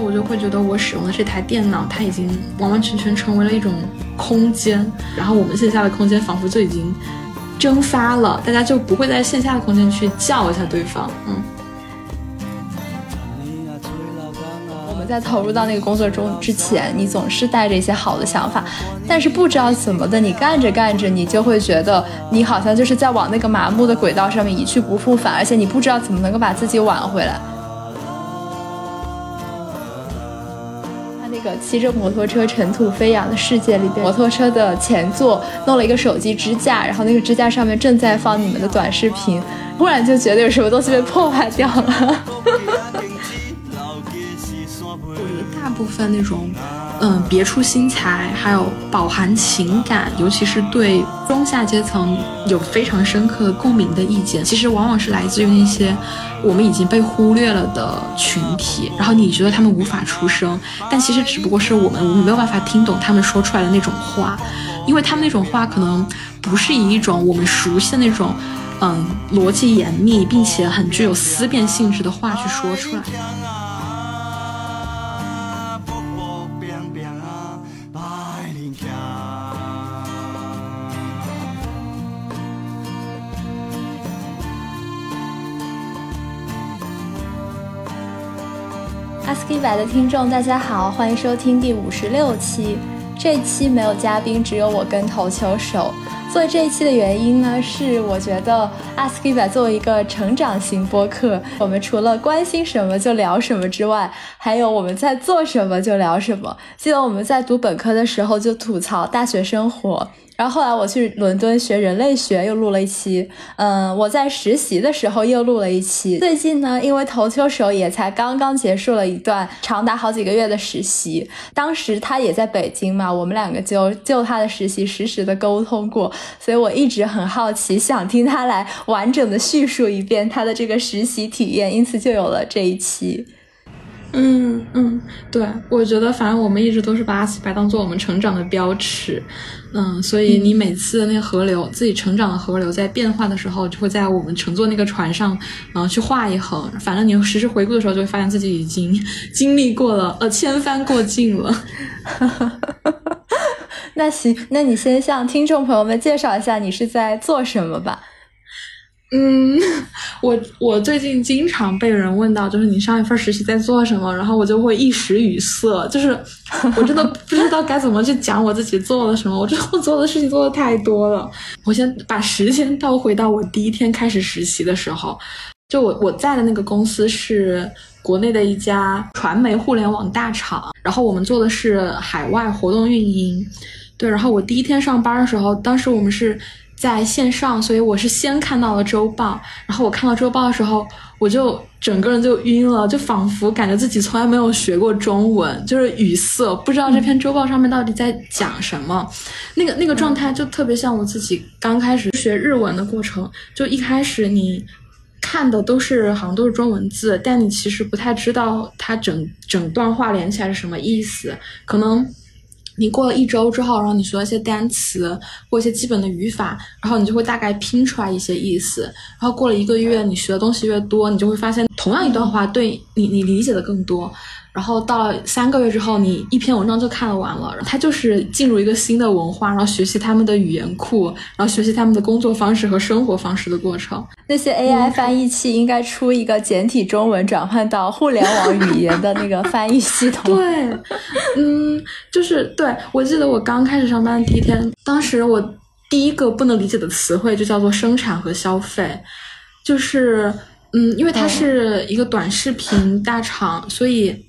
我就会觉得我使用的这台电脑，它已经完完全全成为了一种空间，然后我们线下的空间仿佛就已经蒸发了，大家就不会在线下的空间去叫一下对方，嗯。我们在投入到那个工作中之前，你总是带着一些好的想法，但是不知道怎么的，你干着干着，你就会觉得你好像就是在往那个麻木的轨道上面一去不复返，而且你不知道怎么能够把自己挽回来。骑着摩托车尘土飞扬的世界里边，摩托车的前座弄了一个手机支架，然后那个支架上面正在放你们的短视频，忽然就觉得有什么东西被破坏掉了 大。部分那种，嗯，别出心裁，还有饱含情感，尤其是对中下阶层有非常深刻共鸣的意见，其实往往是来自于那些我们已经被忽略了的群体。然后你觉得他们无法出声，但其实只不过是我们没有办法听懂他们说出来的那种话，因为他们那种话可能不是以一种我们熟悉的那种，嗯，逻辑严密并且很具有思辨性质的话去说出来。Ask 一百的听众，大家好，欢迎收听第五十六期。这期没有嘉宾，只有我跟投球手。做这一期的原因呢，是我觉得 Ask 一百作为一个成长型播客，我们除了关心什么就聊什么之外，还有我们在做什么就聊什么。记得我们在读本科的时候就吐槽大学生活。然后后来我去伦敦学人类学，又录了一期。嗯，我在实习的时候又录了一期。最近呢，因为投球手也才刚刚结束了一段长达好几个月的实习，当时他也在北京嘛，我们两个就就他的实习实时的沟通过，所以我一直很好奇，想听他来完整的叙述一遍他的这个实习体验，因此就有了这一期。嗯嗯，对，我觉得反正我们一直都是把阿奇白当做我们成长的标尺，嗯，所以你每次那个河流自己成长的河流在变化的时候，就会在我们乘坐那个船上，嗯，去画一横。反正你实时回顾的时候，就会发现自己已经经历过了，呃，千帆过尽了。那行，那你先向听众朋友们介绍一下你是在做什么吧。嗯，我我最近经常被人问到，就是你上一份实习在做什么，然后我就会一时语塞，就是我真的不知道该怎么去讲我自己做了什么。我觉得我做的事情做的太多了。我先把时间倒回到我第一天开始实习的时候，就我我在的那个公司是国内的一家传媒互联网大厂，然后我们做的是海外活动运营。对，然后我第一天上班的时候，当时我们是。在线上，所以我是先看到了周报，然后我看到周报的时候，我就整个人就晕了，就仿佛感觉自己从来没有学过中文，就是语塞，不知道这篇周报上面到底在讲什么。那个那个状态就特别像我自己刚开始学日文的过程，就一开始你看的都是好像都是中文字，但你其实不太知道它整整段话连起来是什么意思，可能。你过了一周之后，然后你学了一些单词或一些基本的语法，然后你就会大概拼出来一些意思。然后过了一个月，你学的东西越多，你就会发现同样一段话对你你理解的更多。然后到三个月之后，你一篇文章就看了完了。它就是进入一个新的文化，然后学习他们的语言库，然后学习他们的工作方式和生活方式的过程。那些 AI 翻译器应该出一个简体中文转换到互联网语言的那个翻译系统。对，嗯，就是对我记得我刚开始上班的第一天，当时我第一个不能理解的词汇就叫做生产和消费，就是嗯，因为它是一个短视频大厂，所以。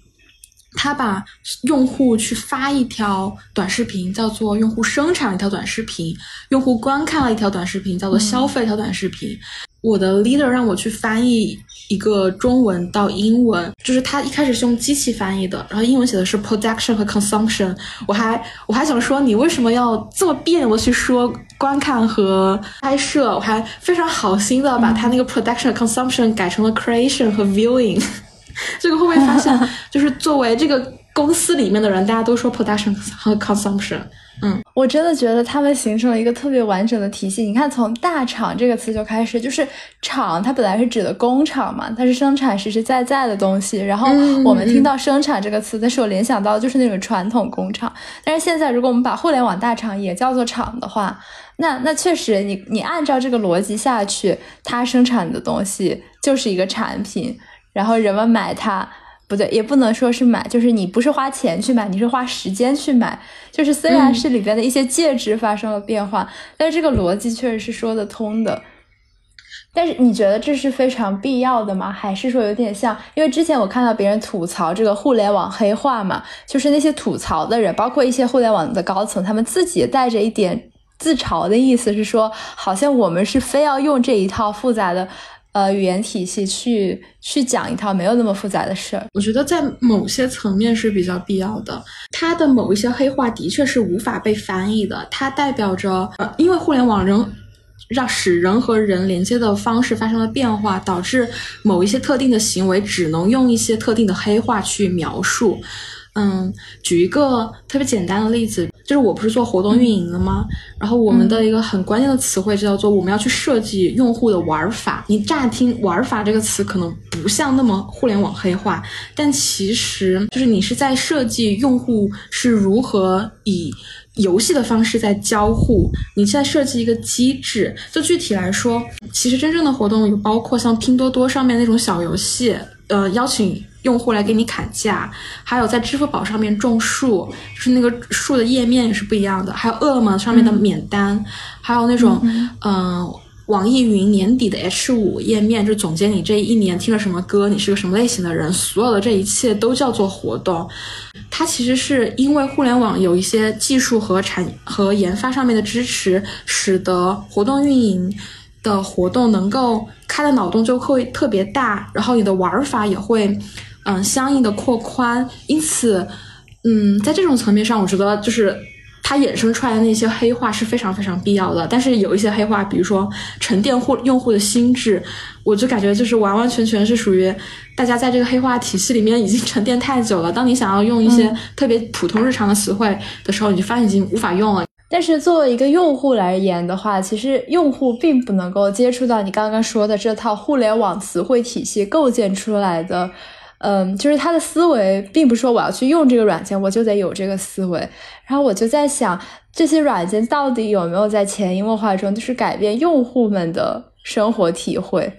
他把用户去发一条短视频，叫做用户生产了一条短视频；用户观看了一条短视频，叫做消费一条短视频。我的 leader 让我去翻译一个中文到英文，就是他一开始是用机器翻译的，然后英文写的是 production 和 consumption。我还我还想说，你为什么要这么别扭的去说观看和拍摄？我还非常好心的把他那个 production consumption 改成了 creation 和 viewing。这个会不会发现，就是作为这个公司里面的人大家都说 production 和 consumption。嗯，我真的觉得他们形成了一个特别完整的体系。你看，从大厂这个词就开始，就是厂，它本来是指的工厂嘛，它是生产实实在在的东西。然后我们听到生产这个词的时候，联想到就是那种传统工厂。但是现在，如果我们把互联网大厂也叫做厂的话，那那确实，你你按照这个逻辑下去，它生产的东西就是一个产品，然后人们买它。不对，也不能说是买，就是你不是花钱去买，你是花时间去买。就是虽然是里边的一些介质发生了变化，但是这个逻辑确实是说得通的。但是你觉得这是非常必要的吗？还是说有点像？因为之前我看到别人吐槽这个互联网黑化嘛，就是那些吐槽的人，包括一些互联网的高层，他们自己带着一点自嘲的意思，是说好像我们是非要用这一套复杂的。呃，语言体系去去讲一套没有那么复杂的事儿，我觉得在某些层面是比较必要的。它的某一些黑话的确是无法被翻译的，它代表着呃，因为互联网人让使人和人连接的方式发生了变化，导致某一些特定的行为只能用一些特定的黑话去描述。嗯，举一个特别简单的例子，就是我不是做活动运营的吗？然后我们的一个很关键的词汇就叫做我们要去设计用户的玩法。你乍听“玩法”这个词可能不像那么互联网黑化，但其实就是你是在设计用户是如何以游戏的方式在交互，你在设计一个机制。就具体来说，其实真正的活动有包括像拼多多上面那种小游戏，呃，邀请。用户来给你砍价，还有在支付宝上面种树，就是那个树的页面也是不一样的。还有饿了么上面的免单，还有那种嗯，网易云年底的 H 五页面，就总结你这一年听了什么歌，你是个什么类型的人，所有的这一切都叫做活动。它其实是因为互联网有一些技术和产和研发上面的支持，使得活动运营的活动能够开的脑洞就会特别大，然后你的玩法也会。嗯，相应的扩宽，因此，嗯，在这种层面上，我觉得就是它衍生出来的那些黑化是非常非常必要的。但是有一些黑化，比如说沉淀户用户的心智，我就感觉就是完完全全是属于大家在这个黑化体系里面已经沉淀太久了。当你想要用一些特别普通日常的词汇的时候，你就发现已经无法用了。但是作为一个用户来言的话，其实用户并不能够接触到你刚刚说的这套互联网词汇体系构建出来的。嗯，就是他的思维，并不是说我要去用这个软件，我就得有这个思维。然后我就在想，这些软件到底有没有在潜移默化中，就是改变用户们的生活体会？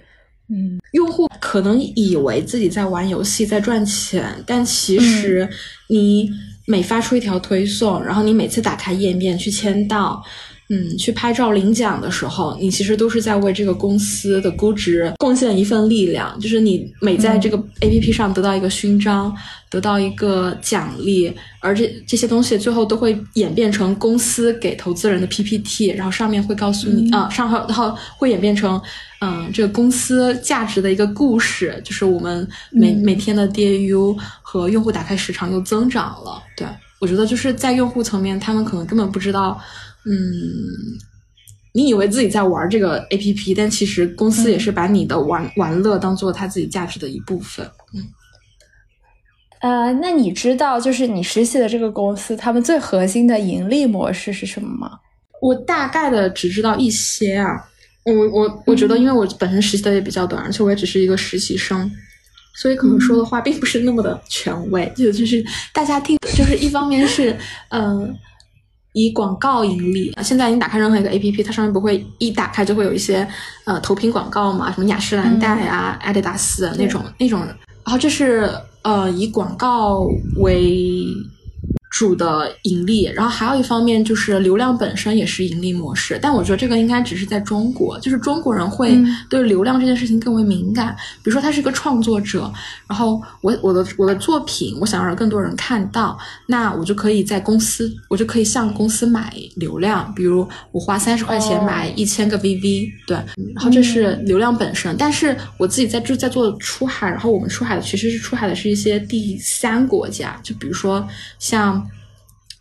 嗯，用户可能以为自己在玩游戏，在赚钱，但其实你每发出一条推送，然后你每次打开页面去签到。嗯，去拍照领奖的时候，你其实都是在为这个公司的估值贡献一份力量。就是你每在这个 A P P 上得到一个勋章，得到一个奖励，而这这些东西最后都会演变成公司给投资人的 P P T，然后上面会告诉你啊，上后然后会演变成嗯，这个公司价值的一个故事，就是我们每每天的 D A U 和用户打开时长又增长了。对我觉得就是在用户层面，他们可能根本不知道。嗯，你以为自己在玩这个 A P P，但其实公司也是把你的玩玩乐当做他自己价值的一部分。嗯，呃，那你知道就是你实习的这个公司，他们最核心的盈利模式是什么吗？我大概的只知道一些啊。我我我觉得，因为我本身实习的也比较短，而且我也只是一个实习生，所以可能说的话并不是那么的权威。就就是大家听，就是一方面是嗯。以广告盈利啊！现在你打开任何一个 A P P，它上面不会一打开就会有一些呃投屏广告嘛？什么雅诗兰黛啊、阿迪达斯那种那种。然后这是呃以广告为。主的盈利，然后还有一方面就是流量本身也是盈利模式，但我觉得这个应该只是在中国，就是中国人会对流量这件事情更为敏感。比如说他是一个创作者，然后我我的我的作品我想让更多人看到，那我就可以在公司，我就可以向公司买流量，比如我花三十块钱买一千个 VV，对，然后这是流量本身。但是我自己在就在做出海，然后我们出海的其实是出海的是一些第三国家，就比如说像。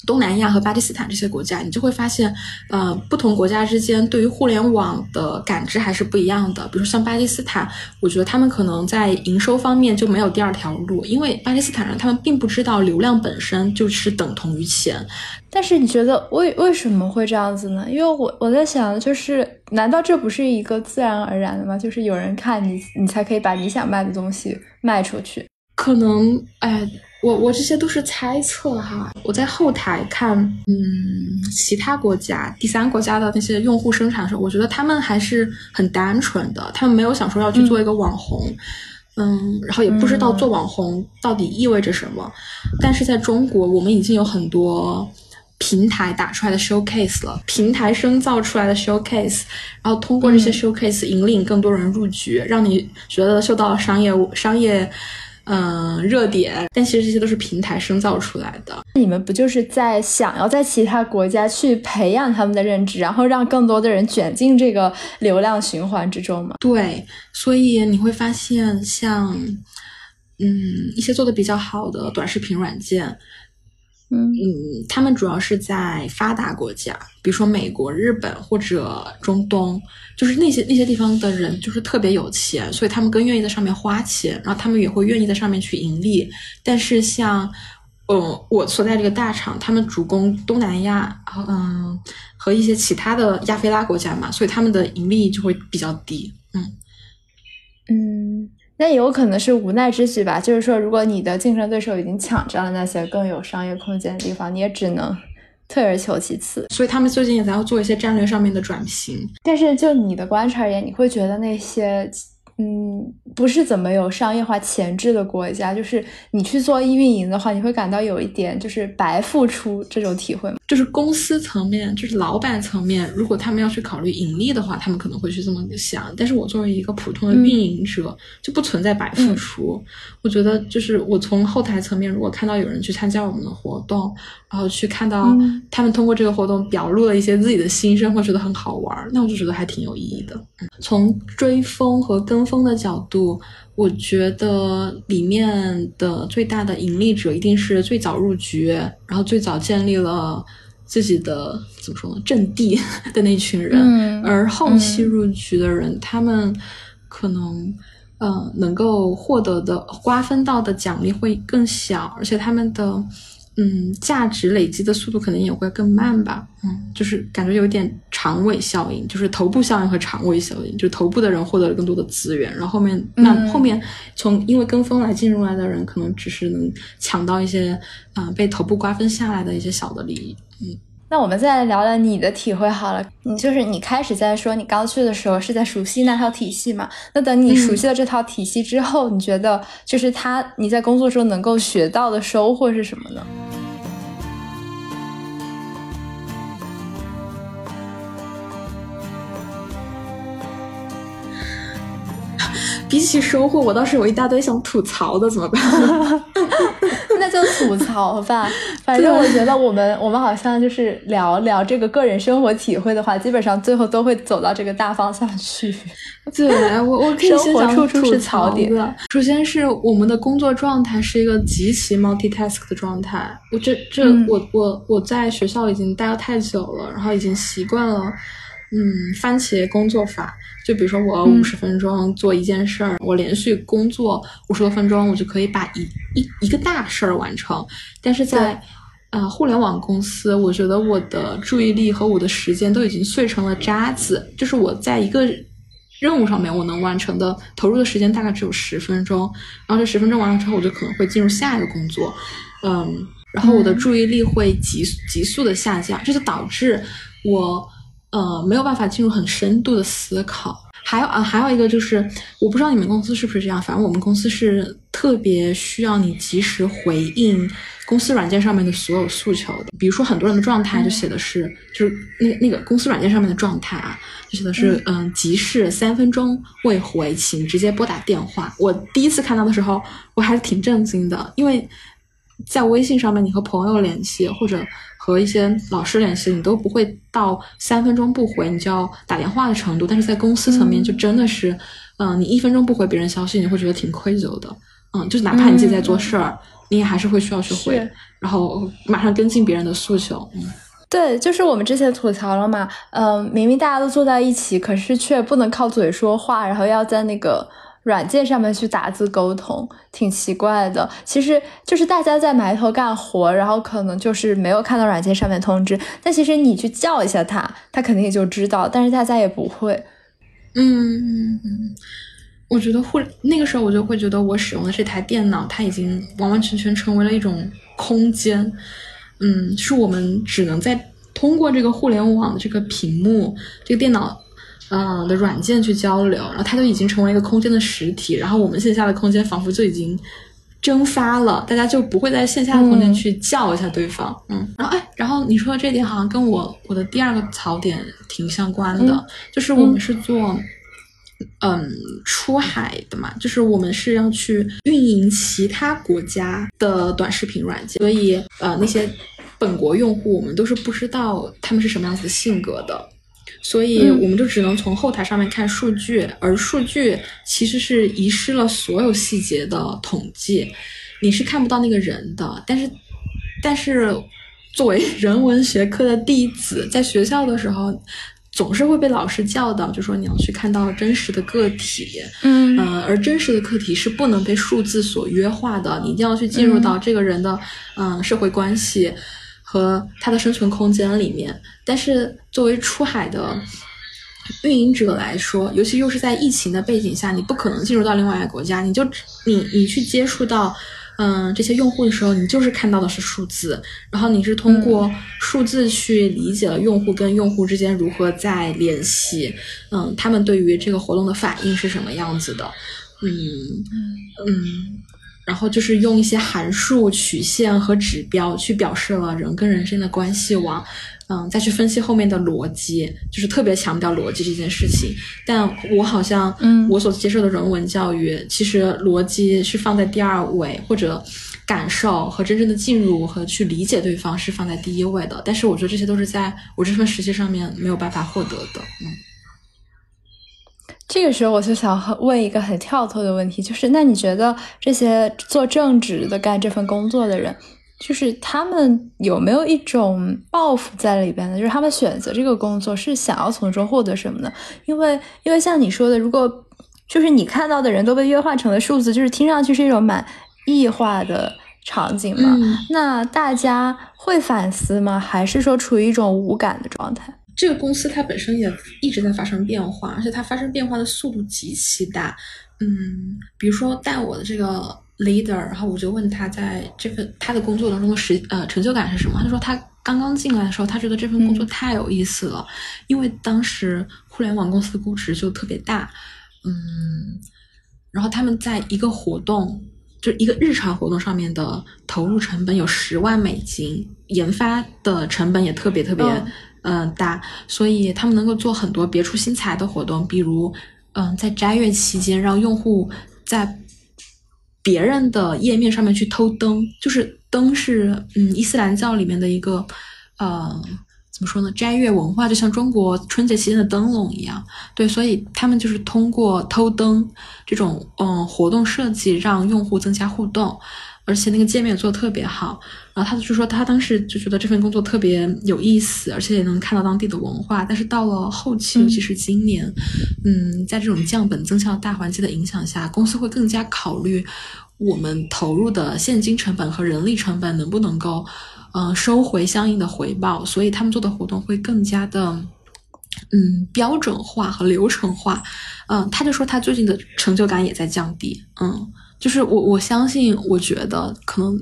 东南亚和巴基斯坦这些国家，你就会发现，呃，不同国家之间对于互联网的感知还是不一样的。比如像巴基斯坦，我觉得他们可能在营收方面就没有第二条路，因为巴基斯坦人他们并不知道流量本身就是等同于钱。但是你觉得为为什么会这样子呢？因为我我在想，就是难道这不是一个自然而然的吗？就是有人看你，你才可以把你想卖的东西卖出去。可能，哎。我我这些都是猜测哈，我在后台看，嗯，其他国家、第三国家的那些用户生产的时候，我觉得他们还是很单纯的，他们没有想说要去做一个网红，嗯，然后也不知道做网红到底意味着什么。但是在中国，我们已经有很多平台打出来的 showcase 了，平台生造出来的 showcase，然后通过这些 showcase 引领更多人入局，让你觉得受到商业商业。嗯，热点，但其实这些都是平台生造出来的。你们不就是在想要在其他国家去培养他们的认知，然后让更多的人卷进这个流量循环之中吗？对，所以你会发现，像嗯一些做的比较好的短视频软件。嗯他们主要是在发达国家，比如说美国、日本或者中东，就是那些那些地方的人就是特别有钱，所以他们更愿意在上面花钱，然后他们也会愿意在上面去盈利。但是像，嗯，我所在这个大厂，他们主攻东南亚，嗯，和一些其他的亚非拉国家嘛，所以他们的盈利就会比较低。嗯嗯。那也有可能是无奈之举吧，就是说，如果你的竞争对手已经抢占了那些更有商业空间的地方，你也只能退而求其次。所以他们最近也在要做一些战略上面的转型。但是就你的观察而言，你会觉得那些。嗯，不是怎么有商业化潜质的国家，就是你去做运营的话，你会感到有一点就是白付出这种体会吗？就是公司层面，就是老板层面，如果他们要去考虑盈利的话，他们可能会去这么想。但是我作为一个普通的运营者，就不存在白付出。我觉得，就是我从后台层面，如果看到有人去参加我们的活动，然后去看到他们通过这个活动表露了一些自己的心声，会觉得很好玩，那我就觉得还挺有意义的。从追风和跟风的角度，我觉得里面的最大的盈利者一定是最早入局，然后最早建立了自己的怎么说呢阵地 的那群人，而后期入局的人，他们可能呃能够获得的瓜分到的奖励会更小，而且他们的。嗯，价值累积的速度可能也会更慢吧。嗯，就是感觉有点长尾效应，就是头部效应和长尾效应，就头部的人获得了更多的资源，然后后面那后面从因为跟风来进入来的人，可能只是能抢到一些啊被头部瓜分下来的一些小的利益。嗯。那我们再来聊聊你的体会好了。你就是你开始在说你刚去的时候是在熟悉那套体系嘛？那等你熟悉了这套体系之后，你觉得就是他你在工作中能够学到的收获是什么呢？比起收获，我倒是有一大堆想吐槽的，怎么办？那就吐槽吧。反正我觉得我们我们好像就是聊聊这个个人生活体会的话，基本上最后都会走到这个大方向去。对我，我可以先讲处处是槽点。首先是我们的工作状态是一个极其 multitask 的状态。我这这我我我在学校已经待了太久了，然后已经习惯了。嗯，番茄工作法，就比如说我五十分钟做一件事儿，我连续工作五十多分钟，我就可以把一一一个大事儿完成。但是在呃互联网公司，我觉得我的注意力和我的时间都已经碎成了渣子，就是我在一个任务上面我能完成的投入的时间大概只有十分钟，然后这十分钟完了之后，我就可能会进入下一个工作，嗯，然后我的注意力会急急速的下降，这就导致我。呃，没有办法进入很深度的思考。还有啊，还有一个就是，我不知道你们公司是不是这样，反正我们公司是特别需要你及时回应公司软件上面的所有诉求的。比如说，很多人的状态就写的是，就是那那个公司软件上面的状态啊，就写的是，嗯，急事三分钟未回，请直接拨打电话。我第一次看到的时候，我还是挺震惊的，因为在微信上面，你和朋友联系或者。和一些老师联系，你都不会到三分钟不回你就要打电话的程度，但是在公司层面就真的是，嗯，你一分钟不回别人消息，你会觉得挺愧疚的，嗯，就是哪怕你自己在做事儿，你也还是会需要去回，然后马上跟进别人的诉求。嗯，对，就是我们之前吐槽了嘛，嗯，明明大家都坐在一起，可是却不能靠嘴说话，然后要在那个。软件上面去打字沟通，挺奇怪的。其实就是大家在埋头干活，然后可能就是没有看到软件上面通知。但其实你去叫一下他，他肯定也就知道。但是大家也不会。嗯，我觉得互那个时候我就会觉得我使用的这台电脑，它已经完完全全成为了一种空间。嗯，是我们只能在通过这个互联网的这个屏幕，这个电脑。嗯的软件去交流，然后它就已经成为一个空间的实体，然后我们线下的空间仿佛就已经蒸发了，大家就不会在线下的空间去叫一下对方，嗯，然后哎，然后你说的这点好像跟我我的第二个槽点挺相关的，就是我们是做嗯出海的嘛，就是我们是要去运营其他国家的短视频软件，所以呃那些本国用户我们都是不知道他们是什么样子的性格的。所以我们就只能从后台上面看数据，而数据其实是遗失了所有细节的统计，你是看不到那个人的。但是，但是作为人文学科的弟子，在学校的时候，总是会被老师教导，就说你要去看到真实的个体，嗯，呃，而真实的个体是不能被数字所约化的，你一定要去进入到这个人的，嗯，社会关系。和它的生存空间里面，但是作为出海的运营者来说，尤其又是在疫情的背景下，你不可能进入到另外一个国家，你就你你去接触到嗯这些用户的时候，你就是看到的是数字，然后你是通过数字去理解了用户跟用户之间如何在联系，嗯，他们对于这个活动的反应是什么样子的，嗯。嗯。然后就是用一些函数、曲线和指标去表示了人跟人之间的关系网，嗯，再去分析后面的逻辑，就是特别强调逻辑这件事情。但我好像，嗯，我所接受的人文教育，其实逻辑是放在第二位，或者感受和真正的进入和去理解对方是放在第一位的。但是我觉得这些都是在我这份实习上面没有办法获得的，嗯。这个时候我就想问一个很跳脱的问题，就是那你觉得这些做正职的干这份工作的人，就是他们有没有一种抱负在里边呢？就是他们选择这个工作是想要从中获得什么呢？因为因为像你说的，如果就是你看到的人都被约化成了数字，就是听上去是一种蛮异化的场景嘛？那大家会反思吗？还是说处于一种无感的状态？这个公司它本身也一直在发生变化，而且它发生变化的速度极其大。嗯，比如说带我的这个 leader，然后我就问他在这份他的工作当中的实呃成就感是什么？他说他刚刚进来的时候，他觉得这份工作太有意思了，因为当时互联网公司的估值就特别大。嗯，然后他们在一个活动，就一个日常活动上面的投入成本有十万美金，研发的成本也特别特别。嗯，大，所以他们能够做很多别出心裁的活动，比如，嗯，在斋月期间让用户在别人的页面上面去偷灯，就是灯是嗯伊斯兰教里面的一个，呃，怎么说呢？斋月文化就像中国春节期间的灯笼一样，对，所以他们就是通过偷灯这种嗯活动设计，让用户增加互动。而且那个界面做的特别好，然后他就说他当时就觉得这份工作特别有意思，而且也能看到当地的文化。但是到了后期，尤其是今年，嗯，在这种降本增效的大环境的影响下，公司会更加考虑我们投入的现金成本和人力成本能不能够，嗯，收回相应的回报。所以他们做的活动会更加的，嗯，标准化和流程化。嗯，他就说他最近的成就感也在降低。嗯。就是我，我相信，我觉得可能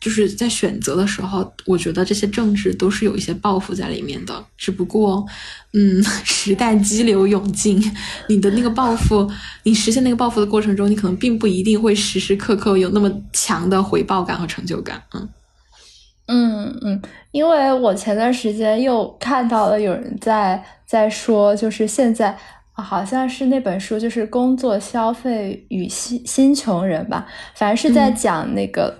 就是在选择的时候，我觉得这些政治都是有一些抱负在里面的。只不过，嗯，时代激流勇进，你的那个抱负，你实现那个抱负的过程中，你可能并不一定会时时刻刻有那么强的回报感和成就感。嗯，嗯嗯，因为我前段时间又看到了有人在在说，就是现在。好像是那本书，就是《工作、消费与新新穷人》吧，反正是在讲那个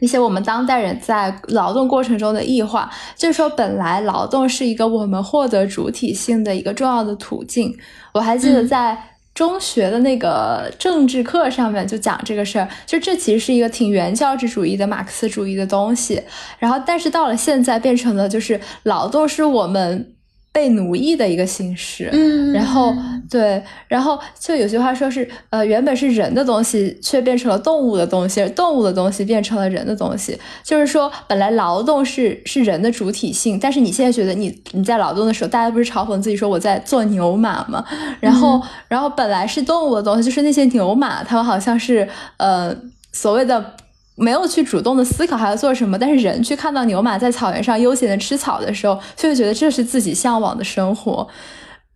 一些我们当代人在劳动过程中的异化。就是说，本来劳动是一个我们获得主体性的一个重要的途径。我还记得在中学的那个政治课上面就讲这个事儿，就这其实是一个挺原教旨主义的马克思主义的东西。然后，但是到了现在，变成了就是劳动是我们。被奴役的一个形式，嗯，然后对，然后就有句话说是，呃，原本是人的东西，却变成了动物的东西，动物的东西变成了人的东西。就是说，本来劳动是是人的主体性，但是你现在觉得你你在劳动的时候，大家不是嘲讽自己说我在做牛马吗？然后，然后本来是动物的东西，就是那些牛马，他们好像是呃所谓的。没有去主动的思考还要做什么，但是人去看到牛马在草原上悠闲的吃草的时候，就会觉得这是自己向往的生活。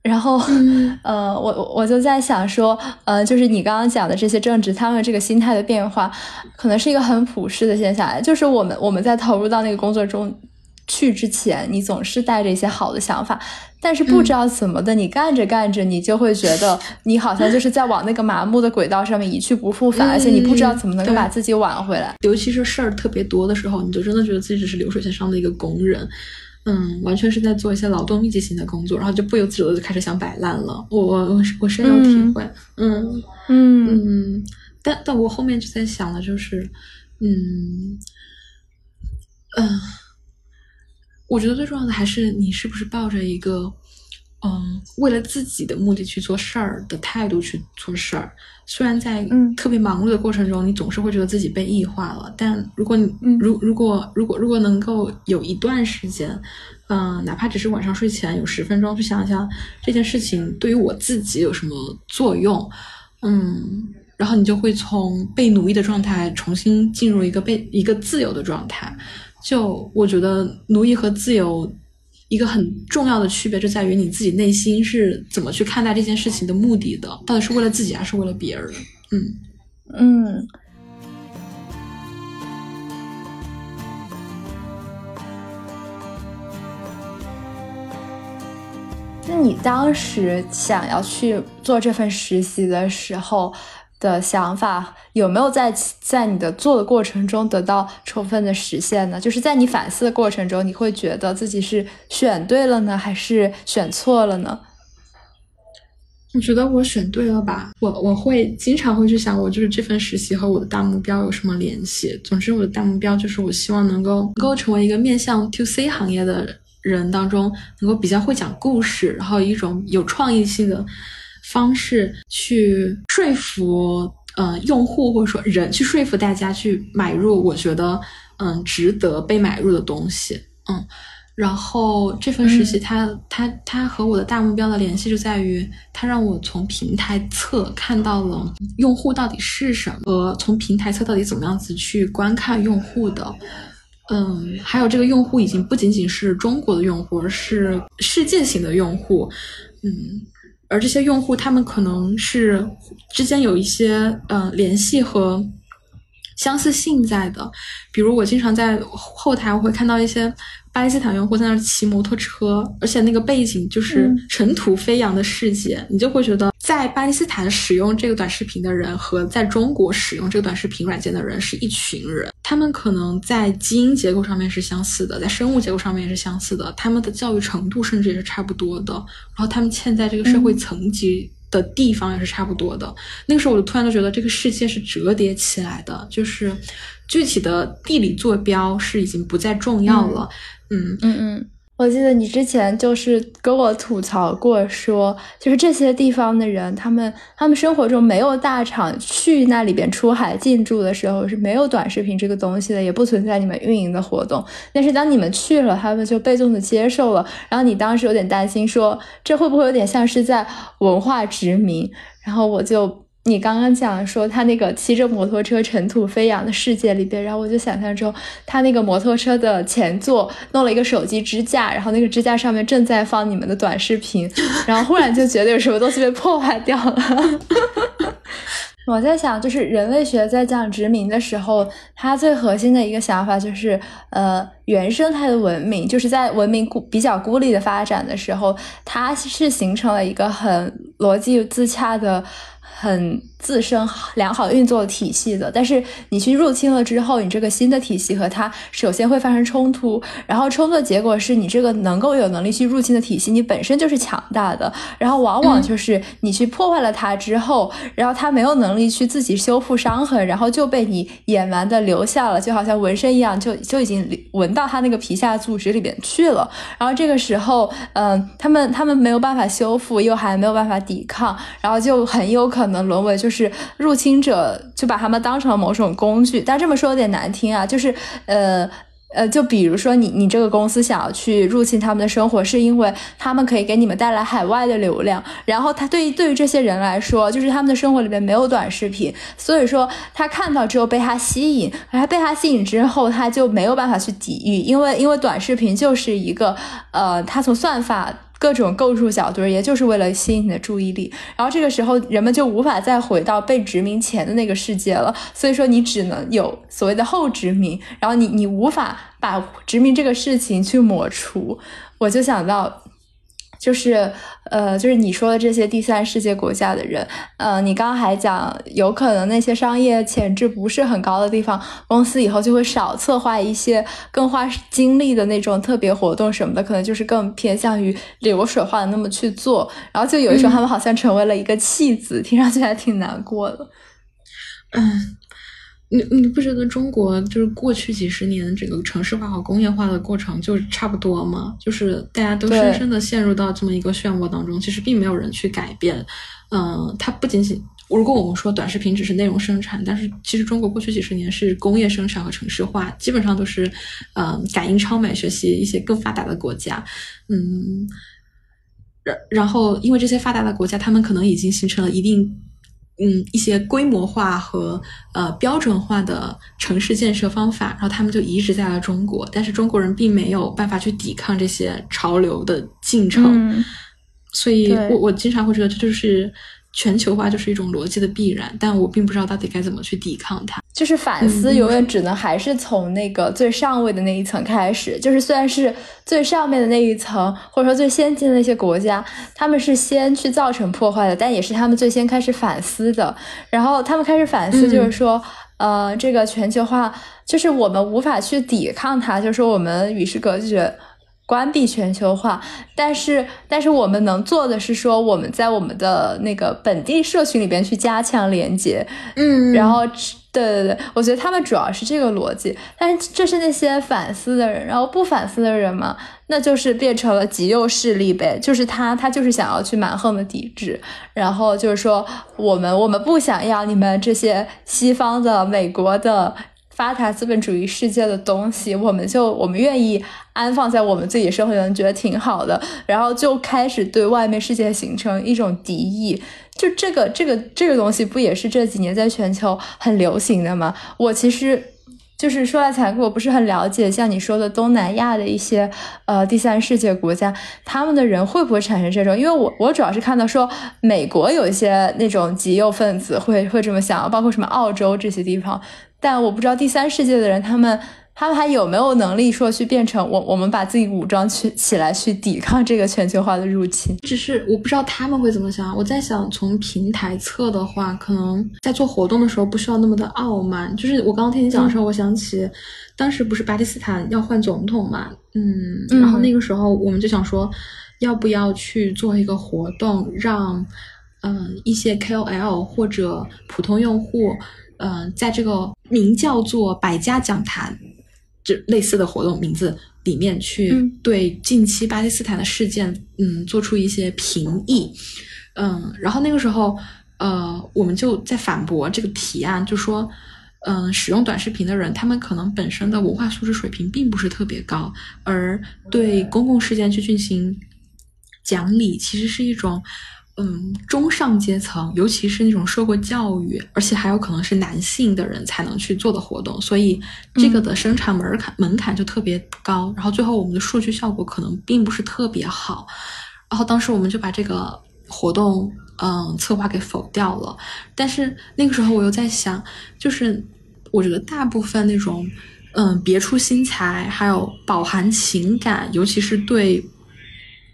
然后，呃，我我就在想说，呃，就是你刚刚讲的这些政治，他们这个心态的变化，可能是一个很普世的现象，就是我们我们在投入到那个工作中。去之前，你总是带着一些好的想法，但是不知道怎么的，你干着干着，你就会觉得 你好像就是在往那个麻木的轨道上面一去不复返，而且你不知道怎么能够把自己挽回来。尤其是事儿特别多的时候，你就真的觉得自己只是流水线上的一个工人，嗯，完全是在做一些劳动密集型的工作，然后就不由自主的就开始想摆烂了。我我我深有体会，嗯嗯嗯，但但我后面就在想了，就是嗯嗯。我觉得最重要的还是你是不是抱着一个，嗯，为了自己的目的去做事儿的态度去做事儿。虽然在特别忙碌的过程中，你总是会觉得自己被异化了，但如果你如如果如果如果能够有一段时间，嗯，哪怕只是晚上睡前有十分钟去想想这件事情对于我自己有什么作用，嗯，然后你就会从被奴役的状态重新进入一个被一个自由的状态。就我觉得，奴役和自由一个很重要的区别就在于你自己内心是怎么去看待这件事情的目的的，到底是为了自己还是为了别人？嗯嗯。那你当时想要去做这份实习的时候？的想法有没有在在你的做的过程中得到充分的实现呢？就是在你反思的过程中，你会觉得自己是选对了呢，还是选错了呢？我觉得我选对了吧。我我会经常会去想，我就是这份实习和我的大目标有什么联系。总之，我的大目标就是我希望能够能够成为一个面向 to C 行业的人当中，能够比较会讲故事，然后一种有创意性的。方式去说服呃用户或者说人去说服大家去买入，我觉得嗯值得被买入的东西，嗯，然后这份实习它它它和我的大目标的联系就在于它让我从平台侧看到了用户到底是什么，和从平台侧到底怎么样子去观看用户的，嗯，还有这个用户已经不仅仅是中国的用户，而是世界型的用户，嗯。而这些用户，他们可能是之间有一些呃联系和相似性在的，比如我经常在后台我会看到一些。巴基斯坦用户在那儿骑摩托车，而且那个背景就是尘土飞扬的世界，你就会觉得在巴基斯坦使用这个短视频的人和在中国使用这个短视频软件的人是一群人。他们可能在基因结构上面是相似的，在生物结构上面也是相似的，他们的教育程度甚至也是差不多的，然后他们嵌在这个社会层级的地方也是差不多的。那个时候，我就突然就觉得这个世界是折叠起来的，就是具体的地理坐标是已经不再重要了。嗯嗯嗯，我记得你之前就是跟我吐槽过，说就是这些地方的人，他们他们生活中没有大厂去那里边出海进驻的时候是没有短视频这个东西的，也不存在你们运营的活动。但是当你们去了，他们就被动的接受了。然后你当时有点担心，说这会不会有点像是在文化殖民？然后我就。你刚刚讲说他那个骑着摩托车尘土飞扬的世界里边，然后我就想象中他那个摩托车的前座弄了一个手机支架，然后那个支架上面正在放你们的短视频，然后忽然就觉得有什么东西被破坏掉了。我在想，就是人类学在讲殖民的时候，它最核心的一个想法就是，呃，原生态的文明，就是在文明孤比较孤立的发展的时候，它是形成了一个很逻辑自洽的。很自身良好运作的体系的，但是你去入侵了之后，你这个新的体系和它首先会发生冲突，然后冲突的结果是你这个能够有能力去入侵的体系，你本身就是强大的，然后往往就是你去破坏了它之后，然后它没有能力去自己修复伤痕，然后就被你野蛮的留下了，就好像纹身一样，就就已经纹到它那个皮下组织里边去了，然后这个时候，嗯，他们他们没有办法修复，又还没有办法抵抗，然后就很有可能。能沦为就是入侵者，就把他们当成某种工具。但这么说有点难听啊，就是呃呃，就比如说你你这个公司想要去入侵他们的生活，是因为他们可以给你们带来海外的流量。然后他对于对于这些人来说，就是他们的生活里面没有短视频，所以说他看到之后被他吸引，而他被他吸引之后，他就没有办法去抵御，因为因为短视频就是一个呃，他从算法。各种构筑小堆，也就是为了吸引你的注意力。然后这个时候，人们就无法再回到被殖民前的那个世界了。所以说，你只能有所谓的后殖民。然后你你无法把殖民这个事情去抹除。我就想到。就是，呃，就是你说的这些第三世界国家的人，呃，你刚刚还讲，有可能那些商业潜质不是很高的地方，公司以后就会少策划一些更花精力的那种特别活动什么的，可能就是更偏向于流水化的那么去做，然后就有一种他们好像成为了一个弃子，听上去还挺难过的，嗯。你你不觉得中国就是过去几十年整个城市化和工业化的过程就差不多吗？就是大家都深深的陷入到这么一个漩涡当中，其实并没有人去改变。嗯，它不仅仅如果我们说短视频只是内容生产，但是其实中国过去几十年是工业生产和城市化，基本上都是嗯感应超美，学习一些更发达的国家。嗯，然然后因为这些发达的国家，他们可能已经形成了一定。嗯，一些规模化和呃标准化的城市建设方法，然后他们就移植在了中国，但是中国人并没有办法去抵抗这些潮流的进程，所以我我经常会觉得这就是全球化就是一种逻辑的必然，但我并不知道到底该怎么去抵抗它。就是反思永远只能还是从那个最上位的那一层开始，就是虽然是最上面的那一层，或者说最先进的那些国家，他们是先去造成破坏的，但也是他们最先开始反思的。然后他们开始反思，就是说，呃，这个全球化，就是我们无法去抵抗它，就是说我们与世隔绝。关闭全球化，但是但是我们能做的是说，我们在我们的那个本地社群里边去加强连接，嗯，然后对对对，我觉得他们主要是这个逻辑，但是这是那些反思的人，然后不反思的人嘛，那就是变成了极右势力呗，就是他他就是想要去蛮横的抵制，然后就是说我们我们不想要你们这些西方的美国的。发达资本主义世界的东西，我们就我们愿意安放在我们自己生活中，觉得挺好的，然后就开始对外面世界形成一种敌意。就这个这个这个东西，不也是这几年在全球很流行的吗？我其实就是说来残酷，我不是很了解，像你说的东南亚的一些呃第三世界国家，他们的人会不会产生这种？因为我我主要是看到说美国有一些那种极右分子会会这么想，包括什么澳洲这些地方。但我不知道第三世界的人，他们他们还有没有能力说去变成我，我们把自己武装去起来去抵抗这个全球化的入侵？只是我不知道他们会怎么想。我在想，从平台侧的话，可能在做活动的时候不需要那么的傲慢。就是我刚刚听你讲的时候，我想起当时不是巴基斯坦要换总统嘛，嗯，然后那个时候我们就想说，要不要去做一个活动，让嗯一些 KOL 或者普通用户。嗯，在这个名叫做“百家讲坛”这类似的活动名字里面，去对近期巴基斯坦的事件，嗯，做出一些评议。嗯，然后那个时候，呃，我们就在反驳这个提案，就说，嗯，使用短视频的人，他们可能本身的文化素质水平并不是特别高，而对公共事件去进行讲理，其实是一种。嗯，中上阶层，尤其是那种受过教育，而且还有可能是男性的人才能去做的活动，所以这个的生产门槛门槛就特别高。然后最后我们的数据效果可能并不是特别好。然后当时我们就把这个活动嗯策划给否掉了。但是那个时候我又在想，就是我觉得大部分那种嗯别出心裁，还有饱含情感，尤其是对。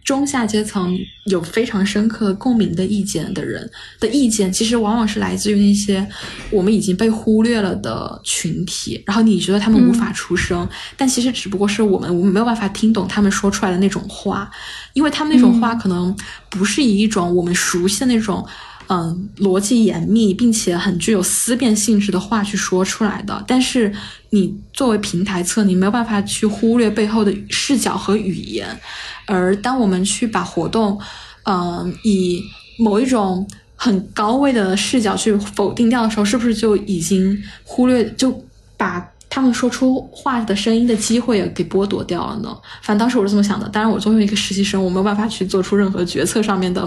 中下阶层有非常深刻共鸣的意见的人的意见，其实往往是来自于那些我们已经被忽略了的群体。然后你觉得他们无法出声，但其实只不过是我们我们没有办法听懂他们说出来的那种话，因为他们那种话可能不是以一种我们熟悉的那种。嗯，嗯逻辑严密并且很具有思辨性质的话去说出来的，但是你作为平台侧，你没有办法去忽略背后的视角和语言。而当我们去把活动，嗯，以某一种很高位的视角去否定掉的时候，是不是就已经忽略就把？他们说出话的声音的机会也给剥夺掉了呢。反正当时我是这么想的。当然，我作为一个实习生，我没有办法去做出任何决策上面的，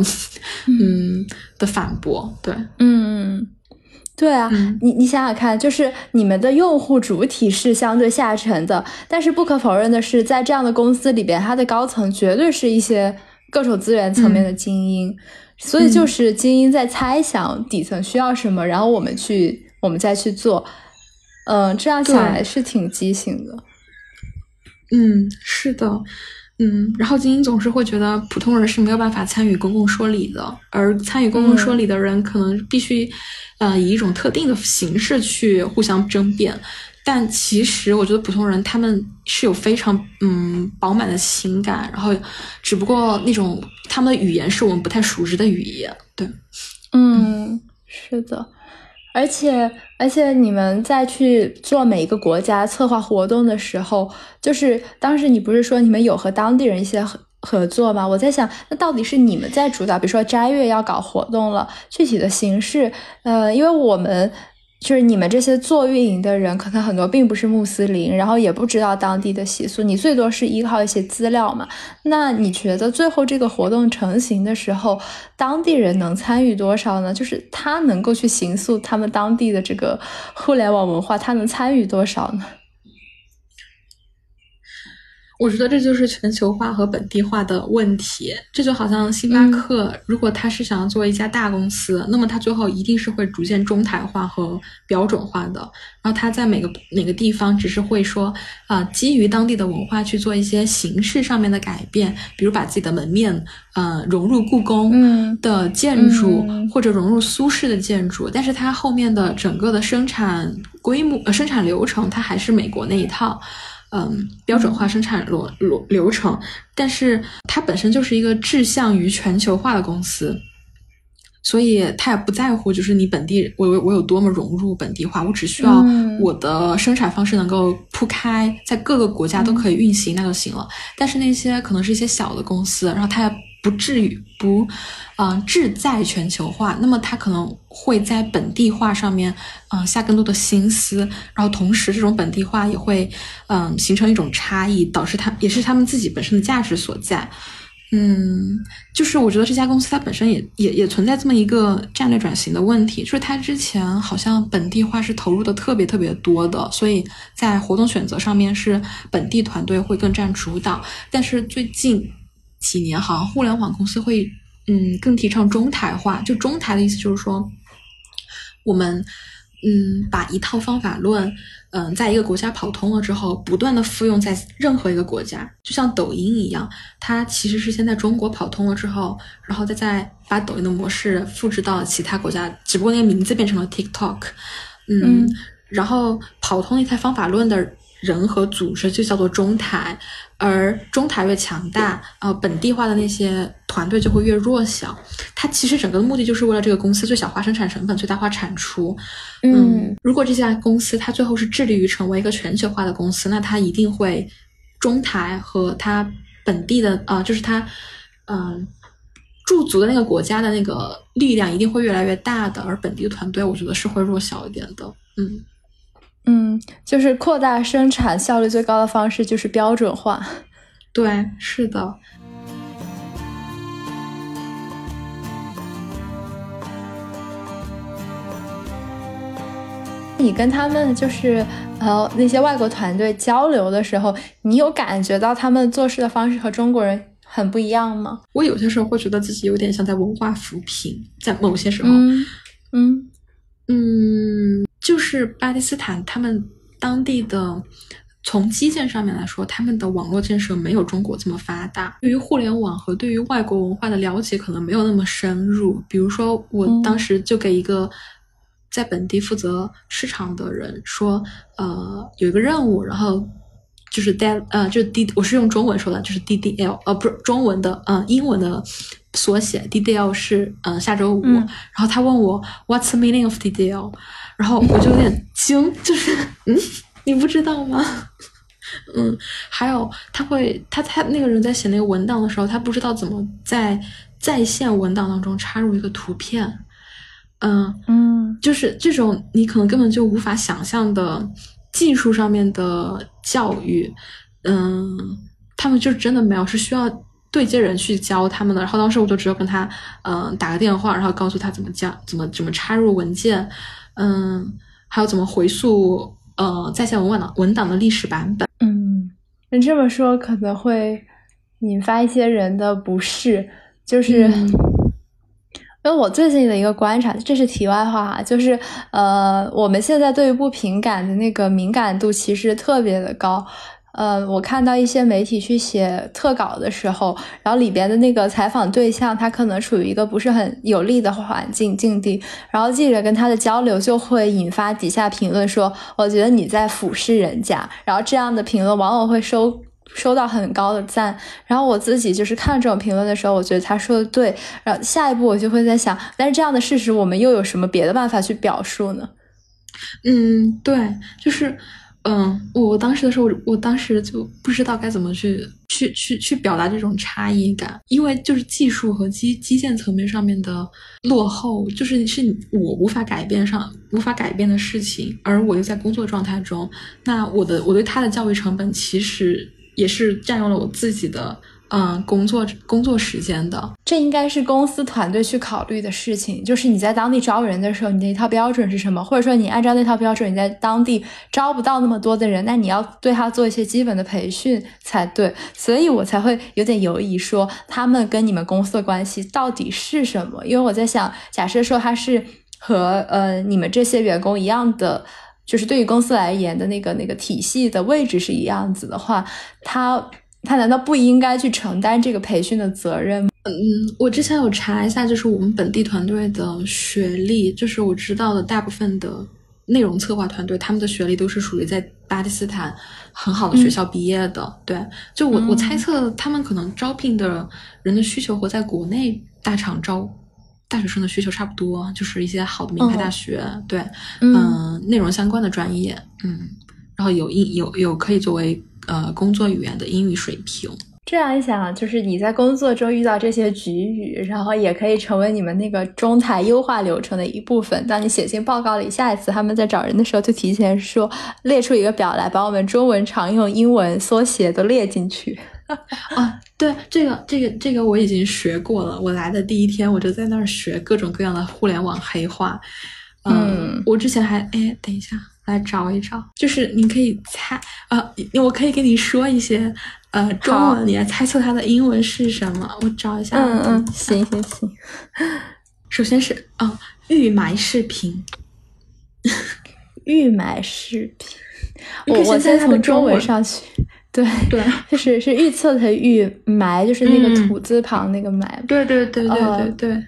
嗯的反驳。对，嗯，对啊，你你想想看，就是你们的用户主体是相对下沉的，但是不可否认的是，在这样的公司里边，它的高层绝对是一些各种资源层面的精英。所以就是精英在猜想底层需要什么，然后我们去，我们再去做。嗯，这样想来是挺畸形的。嗯，是的，嗯，然后精英总是会觉得普通人是没有办法参与公共说理的，而参与公共说理的人可能必须，呃，以一种特定的形式去互相争辩。但其实我觉得普通人他们是有非常嗯饱满的情感，然后只不过那种他们的语言是我们不太熟知的语言。对，嗯，是的。而且，而且，你们在去做每一个国家策划活动的时候，就是当时你不是说你们有和当地人一些合作吗？我在想，那到底是你们在主导，比如说斋月要搞活动了，具体的形式，呃，因为我们。就是你们这些做运营的人，可能很多并不是穆斯林，然后也不知道当地的习俗，你最多是依靠一些资料嘛。那你觉得最后这个活动成型的时候，当地人能参与多少呢？就是他能够去行塑他们当地的这个互联网文化，他能参与多少呢？我觉得这就是全球化和本地化的问题。这就好像星巴克，如果他是想要做一家大公司，那么他最后一定是会逐渐中台化和标准化的。然后他在每个哪个地方，只是会说啊，基于当地的文化去做一些形式上面的改变，比如把自己的门面呃融入故宫的建筑，或者融入苏式的建筑。但是它后面的整个的生产规模、呃生产流程，它还是美国那一套。嗯，标准化生产逻流流程，但是它本身就是一个志向于全球化的公司，所以他也不在乎，就是你本地我我有多么融入本地化，我只需要我的生产方式能够铺开，在各个国家都可以运行，那就行了。但是那些可能是一些小的公司，然后它也。不至于不，嗯，志在全球化，那么他可能会在本地化上面，嗯，下更多的心思，然后同时这种本地化也会，嗯，形成一种差异，导致他也是他们自己本身的价值所在，嗯，就是我觉得这家公司它本身也也也存在这么一个战略转型的问题，就是它之前好像本地化是投入的特别特别多的，所以在活动选择上面是本地团队会更占主导，但是最近。几年，好像互联网公司会，嗯，更提倡中台化。就中台的意思就是说，我们，嗯，把一套方法论，嗯，在一个国家跑通了之后，不断的复用在任何一个国家。就像抖音一样，它其实是先在中国跑通了之后，然后再再把抖音的模式复制到其他国家，只不过那个名字变成了 TikTok。嗯，然后跑通一套方法论的。人和组织就叫做中台，而中台越强大，呃，本地化的那些团队就会越弱小。它其实整个的目的就是为了这个公司最小化生产成本，最大化产出。嗯，如果这家公司它最后是致力于成为一个全球化的公司，那它一定会中台和它本地的，呃，就是它，嗯，驻足的那个国家的那个力量一定会越来越大的，而本地的团队我觉得是会弱小一点的。嗯。嗯，就是扩大生产效率最高的方式就是标准化。对，是的。你跟他们就是呃那些外国团队交流的时候，你有感觉到他们做事的方式和中国人很不一样吗？我有些时候会觉得自己有点像在文化扶贫，在某些时候，嗯嗯。就是巴基斯坦，他们当地的，从基建上面来说，他们的网络建设没有中国这么发达。对于互联网和对于外国文化的了解可能没有那么深入。比如说，我当时就给一个在本地负责市场的人说，呃，有一个任务，然后就是 D 呃，就是 D，我是用中文说的，就是 DDL，呃，不是中文的，嗯，英文的缩写 DDL 是嗯下周五。然后他问我 What's the meaning of DDL？然后我就有点惊，就是嗯。你不知道吗？嗯，还有他会，他他那个人在写那个文档的时候，他不知道怎么在在线文档当中插入一个图片。嗯嗯，就是这种你可能根本就无法想象的技术上面的教育，嗯，他们就真的没有，是需要对接人去教他们的。然后当时我就只有跟他嗯打个电话，然后告诉他怎么加，怎么怎么插入文件，嗯，还有怎么回溯。呃，在线文档文档的历史版本。嗯，你这么说可能会引发一些人的不适，就是因为我最近的一个观察，这是题外话哈，就是呃，我们现在对于不平感的那个敏感度其实特别的高。呃，我看到一些媒体去写特稿的时候，然后里边的那个采访对象，他可能处于一个不是很有利的环境境地，然后记者跟他的交流就会引发底下评论说：“我觉得你在俯视人家。”然后这样的评论往往会收收到很高的赞。然后我自己就是看这种评论的时候，我觉得他说的对。然后下一步我就会在想，但是这样的事实，我们又有什么别的办法去表述呢？嗯，对，就是。嗯，我当时的时候，我当时就不知道该怎么去去去去表达这种差异感，因为就是技术和基基建层面上面的落后，就是是我无法改变上无法改变的事情，而我又在工作状态中，那我的我对他的教育成本其实也是占用了我自己的。嗯，工作工作时间的，这应该是公司团队去考虑的事情。就是你在当地招人的时候，你的一套标准是什么？或者说你按照那套标准，你在当地招不到那么多的人，那你要对他做一些基本的培训才对。所以我才会有点犹疑，说他们跟你们公司的关系到底是什么？因为我在想，假设说他是和呃你们这些员工一样的，就是对于公司来言的那个那个体系的位置是一样子的话，他。他难道不应该去承担这个培训的责任吗？嗯，我之前有查一下，就是我们本地团队的学历，就是我知道的大部分的内容策划团队，他们的学历都是属于在巴基斯坦很好的学校毕业的。对，就我我猜测，他们可能招聘的人的需求和在国内大厂招大学生的需求差不多，就是一些好的名牌大学，对，嗯，内容相关的专业，嗯，然后有英有有可以作为。呃，工作语言的英语水平。这样一想，就是你在工作中遇到这些局语，然后也可以成为你们那个中台优化流程的一部分。当你写进报告里，下一次他们在找人的时候，就提前说列出一个表来，把我们中文常用英文缩写都列进去。啊，对，这个这个这个我已经学过了。我来的第一天，我就在那儿学各种各样的互联网黑话。嗯，我之前还哎，等一下。来找一找，就是你可以猜，呃，我可以跟你说一些，呃，中文，你来猜测它的英文是什么。我找一下。嗯嗯，行行行。首先是啊，预埋视频。预埋视频。我我先从中文上去。对对，就是是预测的预埋，就是那个土字旁那个埋。对对对对对对。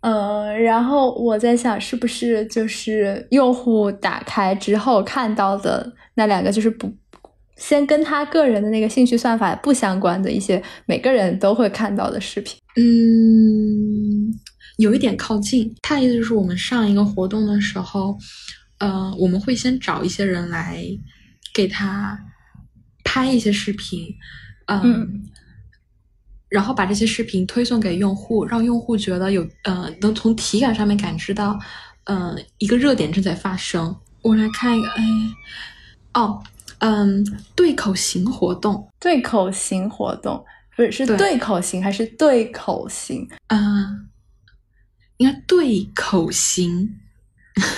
呃，然后我在想，是不是就是用户打开之后看到的那两个，就是不先跟他个人的那个兴趣算法不相关的一些，每个人都会看到的视频。嗯，有一点靠近。他的意思就是，我们上一个活动的时候，呃，我们会先找一些人来给他拍一些视频，嗯。然后把这些视频推送给用户，让用户觉得有呃，能从体感上面感知到，嗯，一个热点正在发生。我来看一个，哎，哦，嗯，对口型活动，对口型活动，不是是对口型还是对口型？嗯，应该对口型。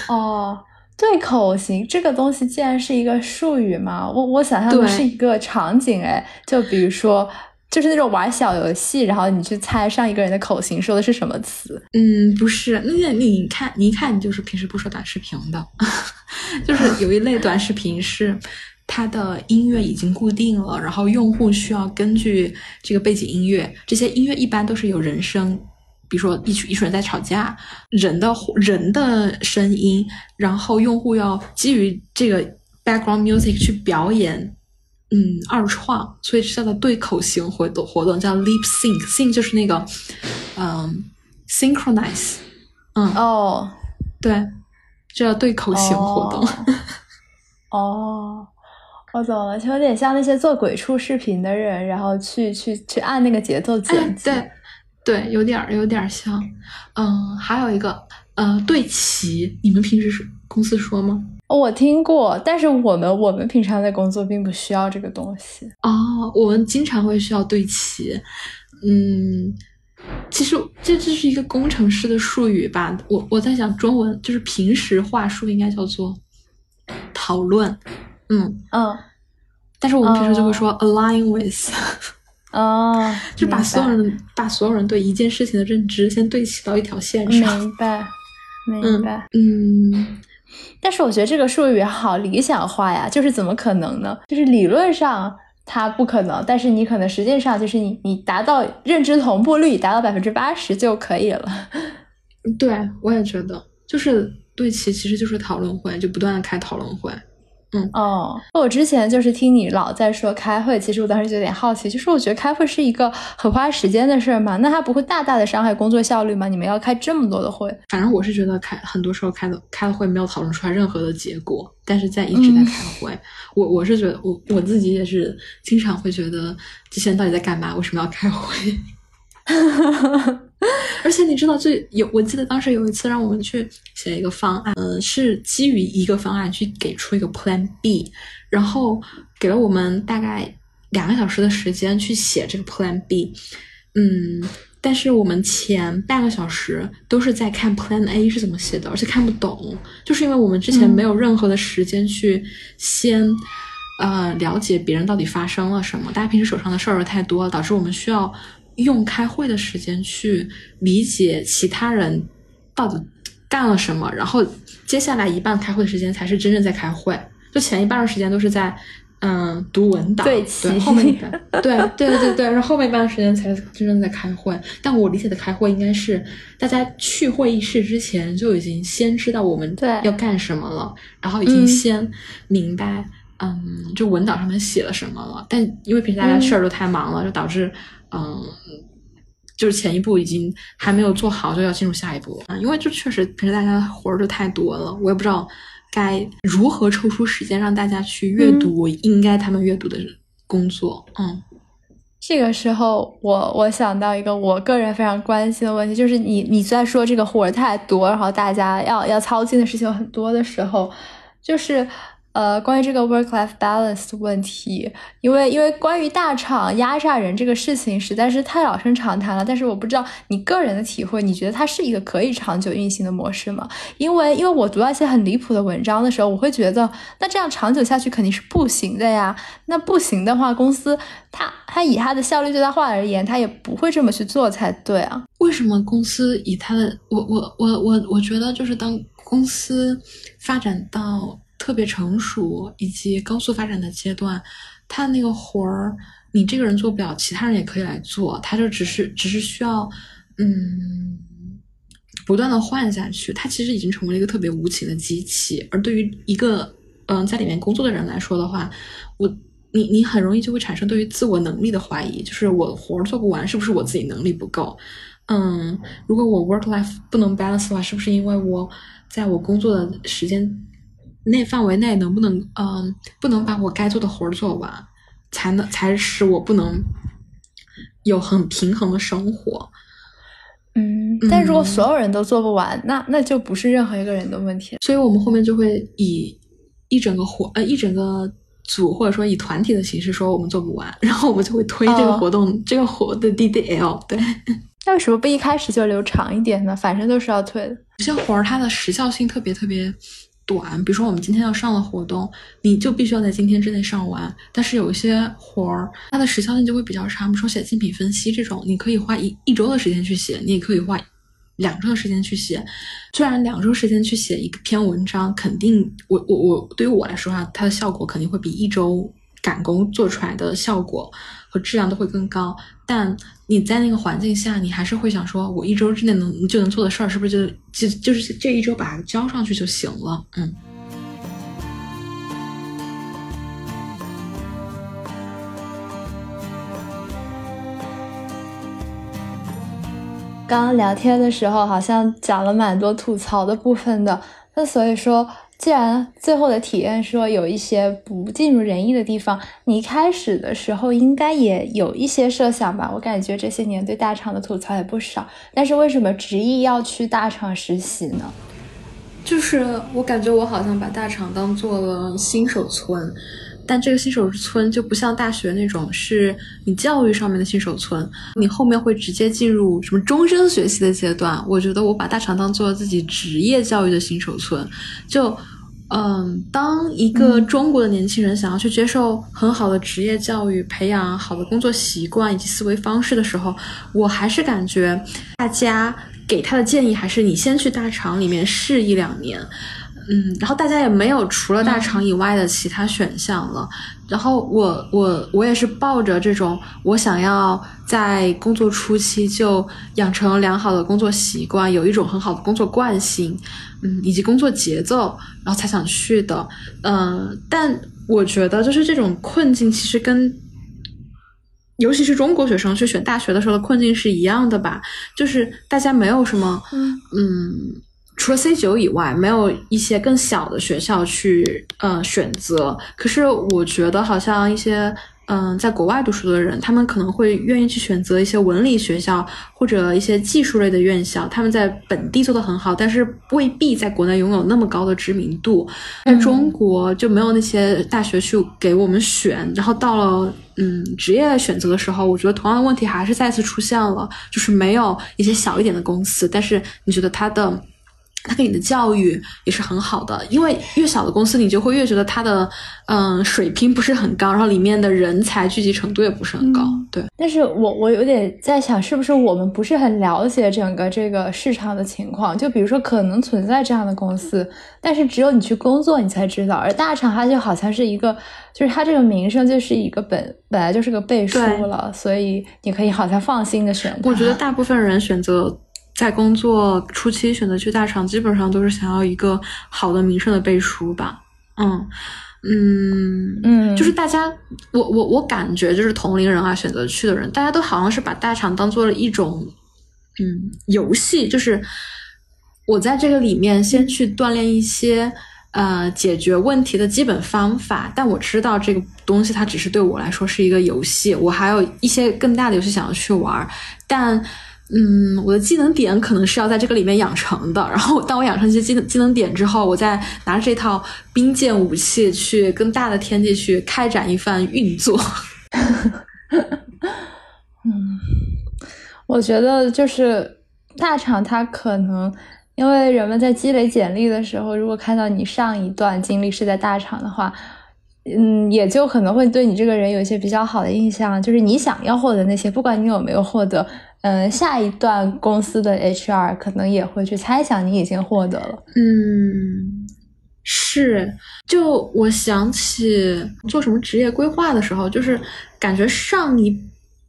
哦，对口型这个东西既然是一个术语嘛，我我想象的是一个场景，哎，就比如说。就是那种玩小游戏，然后你去猜上一个人的口型说的是什么词。嗯，不是，那你你看，你一看你就是平时不刷短视频的，就是有一类短视频是它的音乐已经固定了，然后用户需要根据这个背景音乐，这些音乐一般都是有人声。比如说一群一群人在吵架，人的人的声音，然后用户要基于这个 background music 去表演，嗯，二创，所以是叫做对口型活动活动，叫 lip sync，sync 就是那个，嗯，synchronize，嗯，哦，对，这叫对口型活动。哦，我懂了，就有点像那些做鬼畜视频的人，然后去去去按那个节奏剪辑。对。对，有点儿，有点儿像，嗯，还有一个，呃，对齐，你们平时是公司说吗？我听过，但是我们我们平常在工作并不需要这个东西。哦，我们经常会需要对齐，嗯，其实这这是一个工程师的术语吧？我我在想中文就是平时话术应该叫做讨论，嗯嗯，但是我们平时就会说 align with。哦，就把所有人把所有人对一件事情的认知先对齐到一条线上。明白，明白。嗯，但是我觉得这个术语好理想化呀，就是怎么可能呢？就是理论上它不可能，但是你可能实际上就是你你达到认知同步率达到百分之八十就可以了。对，我也觉得，就是对齐其实就是讨论会，就不断的开讨论会。嗯哦，我之前就是听你老在说开会，其实我当时就有点好奇，就是我觉得开会是一个很花时间的事儿嘛，那它不会大大的伤害工作效率吗？你们要开这么多的会？反正我是觉得开很多时候开的开了会没有讨论出来任何的结果，但是在一直在开会。我我是觉得我我自己也是经常会觉得这些人到底在干嘛？为什么要开会？而且你知道，最有我记得当时有一次让我们去写一个方案，嗯，是基于一个方案去给出一个 Plan B，然后给了我们大概两个小时的时间去写这个 Plan B，嗯，但是我们前半个小时都是在看 Plan A 是怎么写的，而且看不懂，就是因为我们之前没有任何的时间去先呃了解别人到底发生了什么，大家平时手上的事儿太多了，导致我们需要。用开会的时间去理解其他人到底干了什么，然后接下来一半开会的时间才是真正在开会。就前一半的时间都是在嗯读文档，对，后面一半，对对对对对，然后后面一半的时间才真正在开会。但我理解的开会应该是大家去会议室之前就已经先知道我们要干什么了，然后已经先明白嗯，就文档上面写了什么了。但因为平时大家事儿都太忙了，就导致。嗯，就是前一步已经还没有做好，就要进入下一步啊！因为就确实平时大家活儿就太多了，我也不知道该如何抽出时间让大家去阅读应该他们阅读的工作。嗯，这个时候我我想到一个我个人非常关心的问题，就是你你在说这个活儿太多，然后大家要要操心的事情很多的时候，就是。呃，关于这个 work-life balance 的问题，因为因为关于大厂压榨人这个事情实在是太老生常谈了。但是我不知道你个人的体会，你觉得它是一个可以长久运行的模式吗？因为因为我读到一些很离谱的文章的时候，我会觉得那这样长久下去肯定是不行的呀。那不行的话，公司它它以它的效率最大化而言，它也不会这么去做才对啊。为什么公司以它的我我我我我觉得就是当公司发展到。特别成熟以及高速发展的阶段，他那个活儿，你这个人做不了，其他人也可以来做，他就只是只是需要，嗯，不断的换下去。他其实已经成为了一个特别无情的机器。而对于一个嗯在里面工作的人来说的话，我你你很容易就会产生对于自我能力的怀疑，就是我活儿做不完，是不是我自己能力不够？嗯，如果我 work life 不能 balance 的话，是不是因为我在我工作的时间？那范围内能不能，嗯，不能把我该做的活儿做完，才能才使我不能有很平衡的生活。嗯，但如果所有人都做不完，那那就不是任何一个人的问题。所以我们后面就会以一整个活，呃，一整个组或者说以团体的形式说我们做不完，然后我们就会推这个活动，这个活的 DDL。对，那为什么不一开始就留长一点呢？反正都是要退的。有些活儿它的时效性特别特别。短，比如说我们今天要上的活动，你就必须要在今天之内上完。但是有一些活儿，它的时效性就会比较长，比如说写竞品分析这种，你可以花一一周的时间去写，你也可以花两周的时间去写。虽然两周时间去写一篇文章，肯定我我我对于我来说啊，它的效果肯定会比一周赶工做出来的效果和质量都会更高。但你在那个环境下，你还是会想说，我一周之内能就能做的事儿，是不是就就就是这一周把它交上去就行了？嗯。刚刚聊天的时候，好像讲了蛮多吐槽的部分的。那所以说，既然最后的体验说有一些不尽如人意的地方，你一开始的时候应该也有一些设想吧？我感觉这些年对大厂的吐槽也不少。但是为什么执意要去大厂实习呢？就是我感觉我好像把大厂当做了新手村。但这个新手村就不像大学那种，是你教育上面的新手村，你后面会直接进入什么终身学习的阶段。我觉得我把大厂当做自己职业教育的新手村，就，嗯，当一个中国的年轻人想要去接受很好的职业教育，培养好的工作习惯以及思维方式的时候，我还是感觉大家给他的建议还是你先去大厂里面试一两年。嗯，然后大家也没有除了大厂以外的其他选项了。然后我我我也是抱着这种，我想要在工作初期就养成良好的工作习惯，有一种很好的工作惯性，嗯，以及工作节奏，然后才想去的。嗯，但我觉得就是这种困境，其实跟尤其是中国学生去选大学的时候的困境是一样的吧？就是大家没有什么，嗯。除了 C 九以外，没有一些更小的学校去呃选择。可是我觉得，好像一些嗯在国外读书的人，他们可能会愿意去选择一些文理学校或者一些技术类的院校。他们在本地做的很好，但是未必在国内拥有那么高的知名度。在中国就没有那些大学去给我们选。然后到了嗯职业选择的时候，我觉得同样的问题还是再次出现了，就是没有一些小一点的公司，但是你觉得它的。他给你的教育也是很好的，因为越小的公司，你就会越觉得它的嗯水平不是很高，然后里面的人才聚集程度也不是很高。对，但是我我有点在想，是不是我们不是很了解整个这个市场的情况？就比如说，可能存在这样的公司，但是只有你去工作，你才知道。而大厂它就好像是一个，就是它这个名声就是一个本本来就是个背书了，所以你可以好像放心的选。我觉得大部分人选择。在工作初期选择去大厂，基本上都是想要一个好的名声的背书吧。嗯嗯嗯，就是大家，我我我感觉就是同龄人啊，选择去的人，大家都好像是把大厂当做了一种嗯游戏，就是我在这个里面先去锻炼一些呃解决问题的基本方法，但我知道这个东西它只是对我来说是一个游戏，我还有一些更大的游戏想要去玩，但。嗯，我的技能点可能是要在这个里面养成的。然后，当我养成这些技能技能点之后，我再拿这套兵剑武器去更大的天地去开展一番运作。嗯，我觉得就是大厂，它可能因为人们在积累简历的时候，如果看到你上一段经历是在大厂的话，嗯，也就可能会对你这个人有一些比较好的印象，就是你想要获得那些，不管你有没有获得。嗯，下一段公司的 HR 可能也会去猜想你已经获得了。嗯，是。就我想起做什么职业规划的时候，就是感觉上一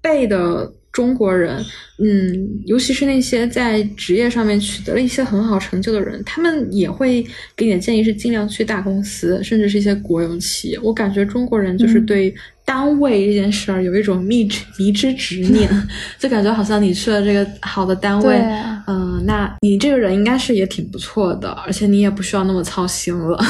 辈的中国人，嗯，尤其是那些在职业上面取得了一些很好成就的人，他们也会给你的建议是尽量去大公司，甚至是一些国有企业。我感觉中国人就是对。单位这件事儿有一种迷之迷之执念，就感觉好像你去了这个好的单位，嗯，那你这个人应该是也挺不错的，而且你也不需要那么操心了，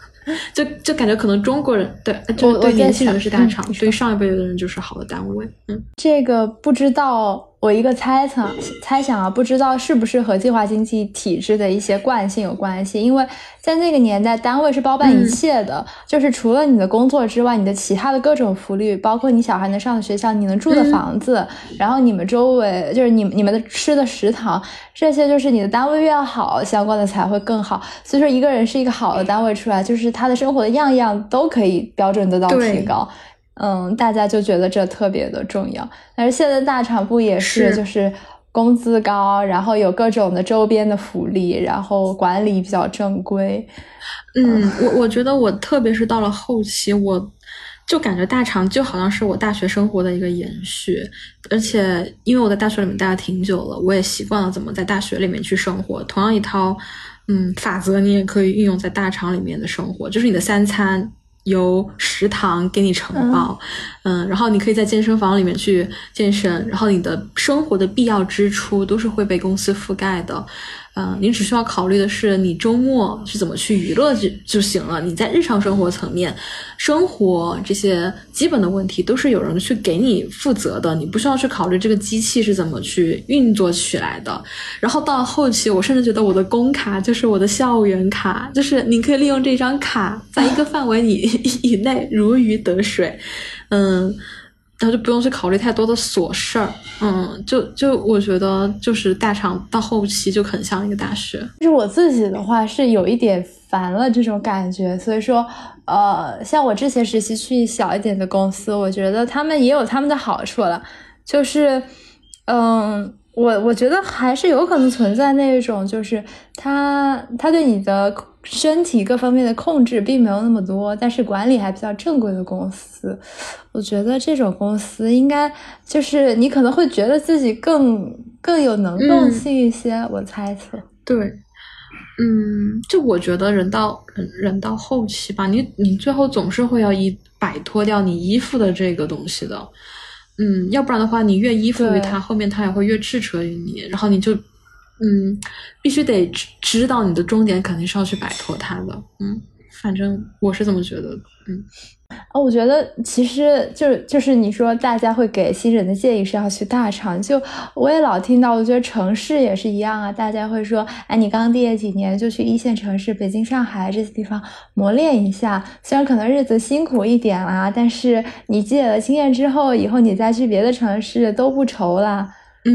就就感觉可能中国人对就对年轻人是大厂，对上一辈的人就是好的单位。嗯，这个不知道我一个猜测猜想啊，不知道是不是和计划经济体制的一些惯性有关系？因为在那个年代，单位是包办一切的，就是除了你的工作之外，你的其他的各种福利，包括你小孩能上的学校、你能住的房子，然后你们周围就是你你们的吃的食堂，这些就是你的单位越好，相关的才会更好。所以说，一个人是一个好的单位出来，就是他的生活的样样都可以标准得到提高。嗯，大家就觉得这特别的重要，但是现在大厂不也是，就是工资高，然后有各种的周边的福利，然后管理比较正规。嗯，我我觉得我特别是到了后期，我就感觉大厂就好像是我大学生活的一个延续，而且因为我在大学里面待了挺久了，我也习惯了怎么在大学里面去生活。同样一套嗯法则，你也可以运用在大厂里面的生活，就是你的三餐。由食堂给你承包，嗯，然后你可以在健身房里面去健身，然后你的生活的必要支出都是会被公司覆盖的。嗯，你只需要考虑的是你周末是怎么去娱乐就就行了。你在日常生活层面，生活这些基本的问题都是有人去给你负责的，你不需要去考虑这个机器是怎么去运作起来的。然后到后期，我甚至觉得我的工卡就是我的校园卡，就是你可以利用这张卡，在一个范围以 以内如鱼得水。嗯。然后就不用去考虑太多的琐事儿，嗯，就就我觉得就是大厂到后期就很像一个大学。就是我自己的话是有一点烦了这种感觉，所以说，呃，像我之前实习去小一点的公司，我觉得他们也有他们的好处了，就是，嗯。我我觉得还是有可能存在那种，就是他他对你的身体各方面的控制并没有那么多，但是管理还比较正规的公司，我觉得这种公司应该就是你可能会觉得自己更更有能动性一些。我猜测，对，嗯，就我觉得人到人人到后期吧，你你最后总是会要依摆脱掉你依附的这个东西的。嗯，要不然的话，你越依附于他，后面他也会越斥责于你，然后你就，嗯，必须得知知道你的终点肯定是要去摆脱它的。嗯，反正我是这么觉得。嗯。啊，我觉得其实就是就是你说大家会给新人的建议是要去大厂，就我也老听到，我觉得城市也是一样啊。大家会说，哎，你刚毕业几年就去一线城市，北京、上海这些地方磨练一下，虽然可能日子辛苦一点啦，但是你积累了经验之后，以后你再去别的城市都不愁啦。嗯，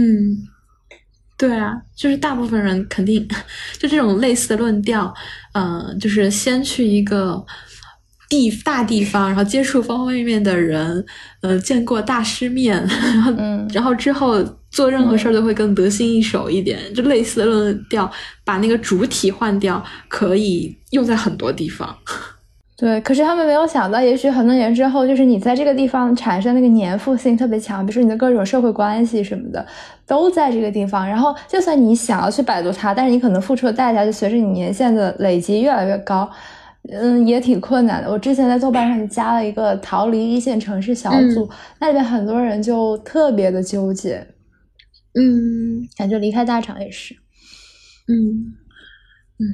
对啊，就是大部分人肯定 就这种类似的论调，嗯，就是先去一个。地大地方，然后接触方方面面的人，呃，见过大世面，然后，然后之后做任何事儿都会更得心应手一点，就类似的论调，把那个主体换掉，可以用在很多地方。对，可是他们没有想到，也许很多年之后，就是你在这个地方产生那个粘附性特别强，比如说你的各种社会关系什么的，都在这个地方。然后，就算你想要去摆脱它，但是你可能付出的代价就随着你年限的累积越来越高。嗯，也挺困难的。我之前在豆瓣上加了一个逃离一线城市小组，那里面很多人就特别的纠结。嗯，感觉离开大厂也是。嗯嗯，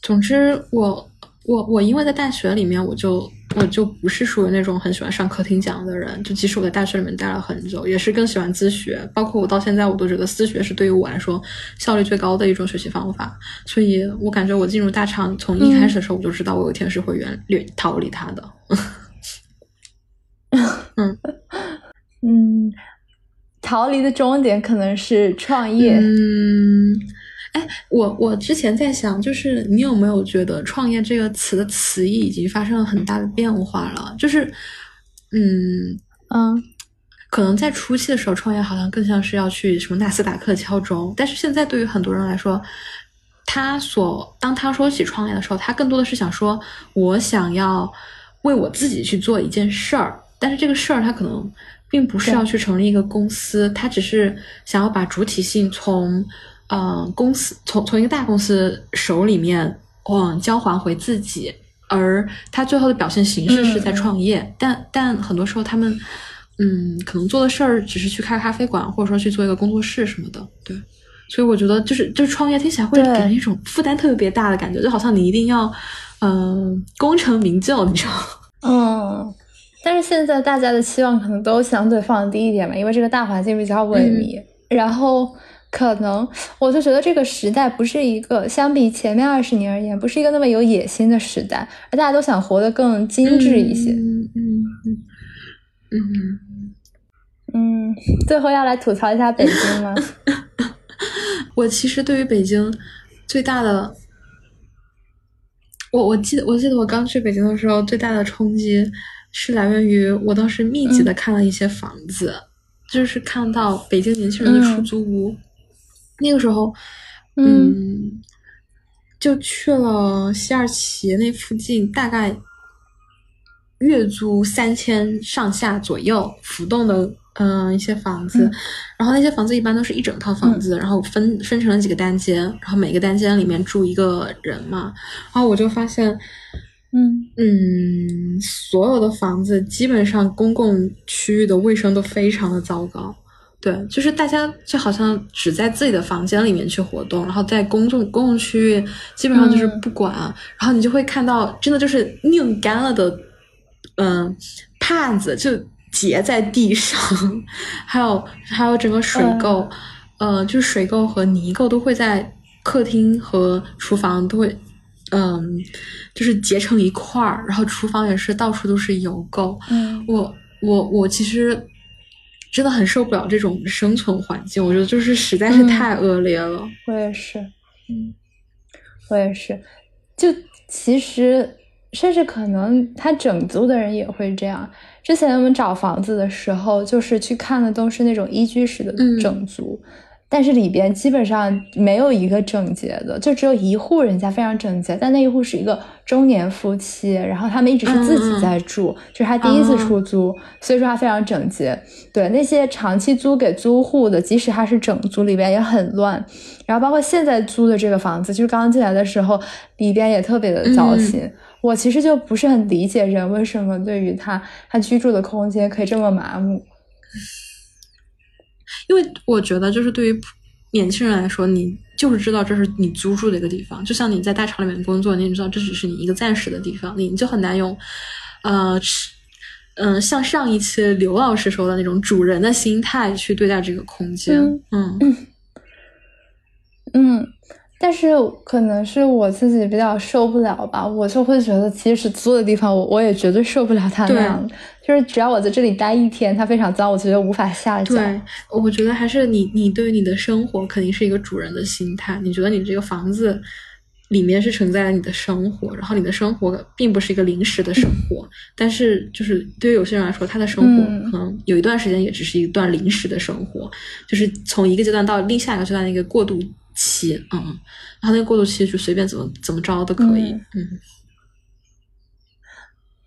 总之我。我我因为在大学里面，我就我就不是属于那种很喜欢上课听讲的人。就即使我在大学里面待了很久，也是更喜欢自学。包括我到现在，我都觉得自学是对于我来说效率最高的一种学习方法。所以我感觉我进入大厂，从一开始的时候我就知道我有一天是会远远逃离他的。嗯嗯，逃离的终点可能是创业。嗯。哎，我我之前在想，就是你有没有觉得“创业”这个词的词义已经发生了很大的变化了？就是，嗯嗯，可能在初期的时候，创业好像更像是要去什么纳斯达克敲钟，但是现在对于很多人来说，他所当他说起创业的时候，他更多的是想说，我想要为我自己去做一件事儿，但是这个事儿他可能并不是要去成立一个公司，他只是想要把主体性从。嗯，公司从从一个大公司手里面，嗯，交还回自己，而他最后的表现形式是在创业，但但很多时候他们，嗯，可能做的事儿只是去开咖啡馆，或者说去做一个工作室什么的，对，所以我觉得就是就是创业听起来会给人一种负担特别大的感觉，就好像你一定要，嗯，功成名就，你知道？嗯，但是现在大家的期望可能都相对放低一点嘛，因为这个大环境比较萎靡，然后可能我就觉得这个时代不是一个相比前面二十年而言，不是一个那么有野心的时代，而大家都想活得更精致一些。嗯嗯嗯嗯，最后要来吐槽一下北京吗？我其实对于北京最大的，我我记得我记得我刚去北京的时候，最大的冲击是来源于我当时密集的看了一些房子，就是看到北京年轻人的出租屋。那个时候，嗯，就去了西二旗那附近，大概月租三千上下左右，浮动的。嗯，一些房子，然后那些房子一般都是一整套房子，然后分分成了几个单间，然后每个单间里面住一个人嘛。然后我就发现，嗯嗯，所有的房子基本上公共区域的卫生都非常的糟糕。对，就是大家就好像只在自己的房间里面去活动，然后在公众公共区域基本上就是不管。然后你就会看到，真的就是拧干了的，嗯，帕子就。结在地上，还有还有整个水垢，呃，就是水垢和泥垢都会在客厅和厨房都会，嗯，就是结成一块儿，然后厨房也是到处都是油垢。嗯，我我我其实真的很受不了这种生存环境，我觉得就是实在是太恶劣了。我也是，嗯，我也是，就其实。甚至可能他整租的人也会这样。之前我们找房子的时候，就是去看的都是那种一居室的整租，但是里边基本上没有一个整洁的，就只有一户人家非常整洁，但那一户是一个中年夫妻，然后他们一直是自己在住，就是他第一次出租，所以说他非常整洁。对那些长期租给租户的，即使他是整租，里边也很乱。然后包括现在租的这个房子，就是刚刚进来的时候，里边也特别的糟心。我其实就不是很理解人为什么对于他他居住的空间可以这么麻木，因为我觉得就是对于年轻人来说，你就是知道这是你租住的一个地方，就像你在大厂里面工作，你也知道这只是你一个暂时的地方，你就很难用，呃，嗯，像上一期刘老师说的那种主人的心态去对待这个空间，嗯。嗯。但是可能是我自己比较受不了吧，我就会觉得，即使租的地方，我我也绝对受不了它那样。就是只要我在这里待一天，它非常脏，我觉得无法下脚。对，我觉得还是你，你对于你的生活肯定是一个主人的心态。你觉得你这个房子里面是承载了你的生活，然后你的生活并不是一个临时的生活。但是，就是对于有些人来说，他的生活可能有一段时间也只是一段临时的生活，就是从一个阶段到另下一个阶段的一个过渡。期，嗯，然后那个过渡期就随便怎么怎么着都可以，嗯。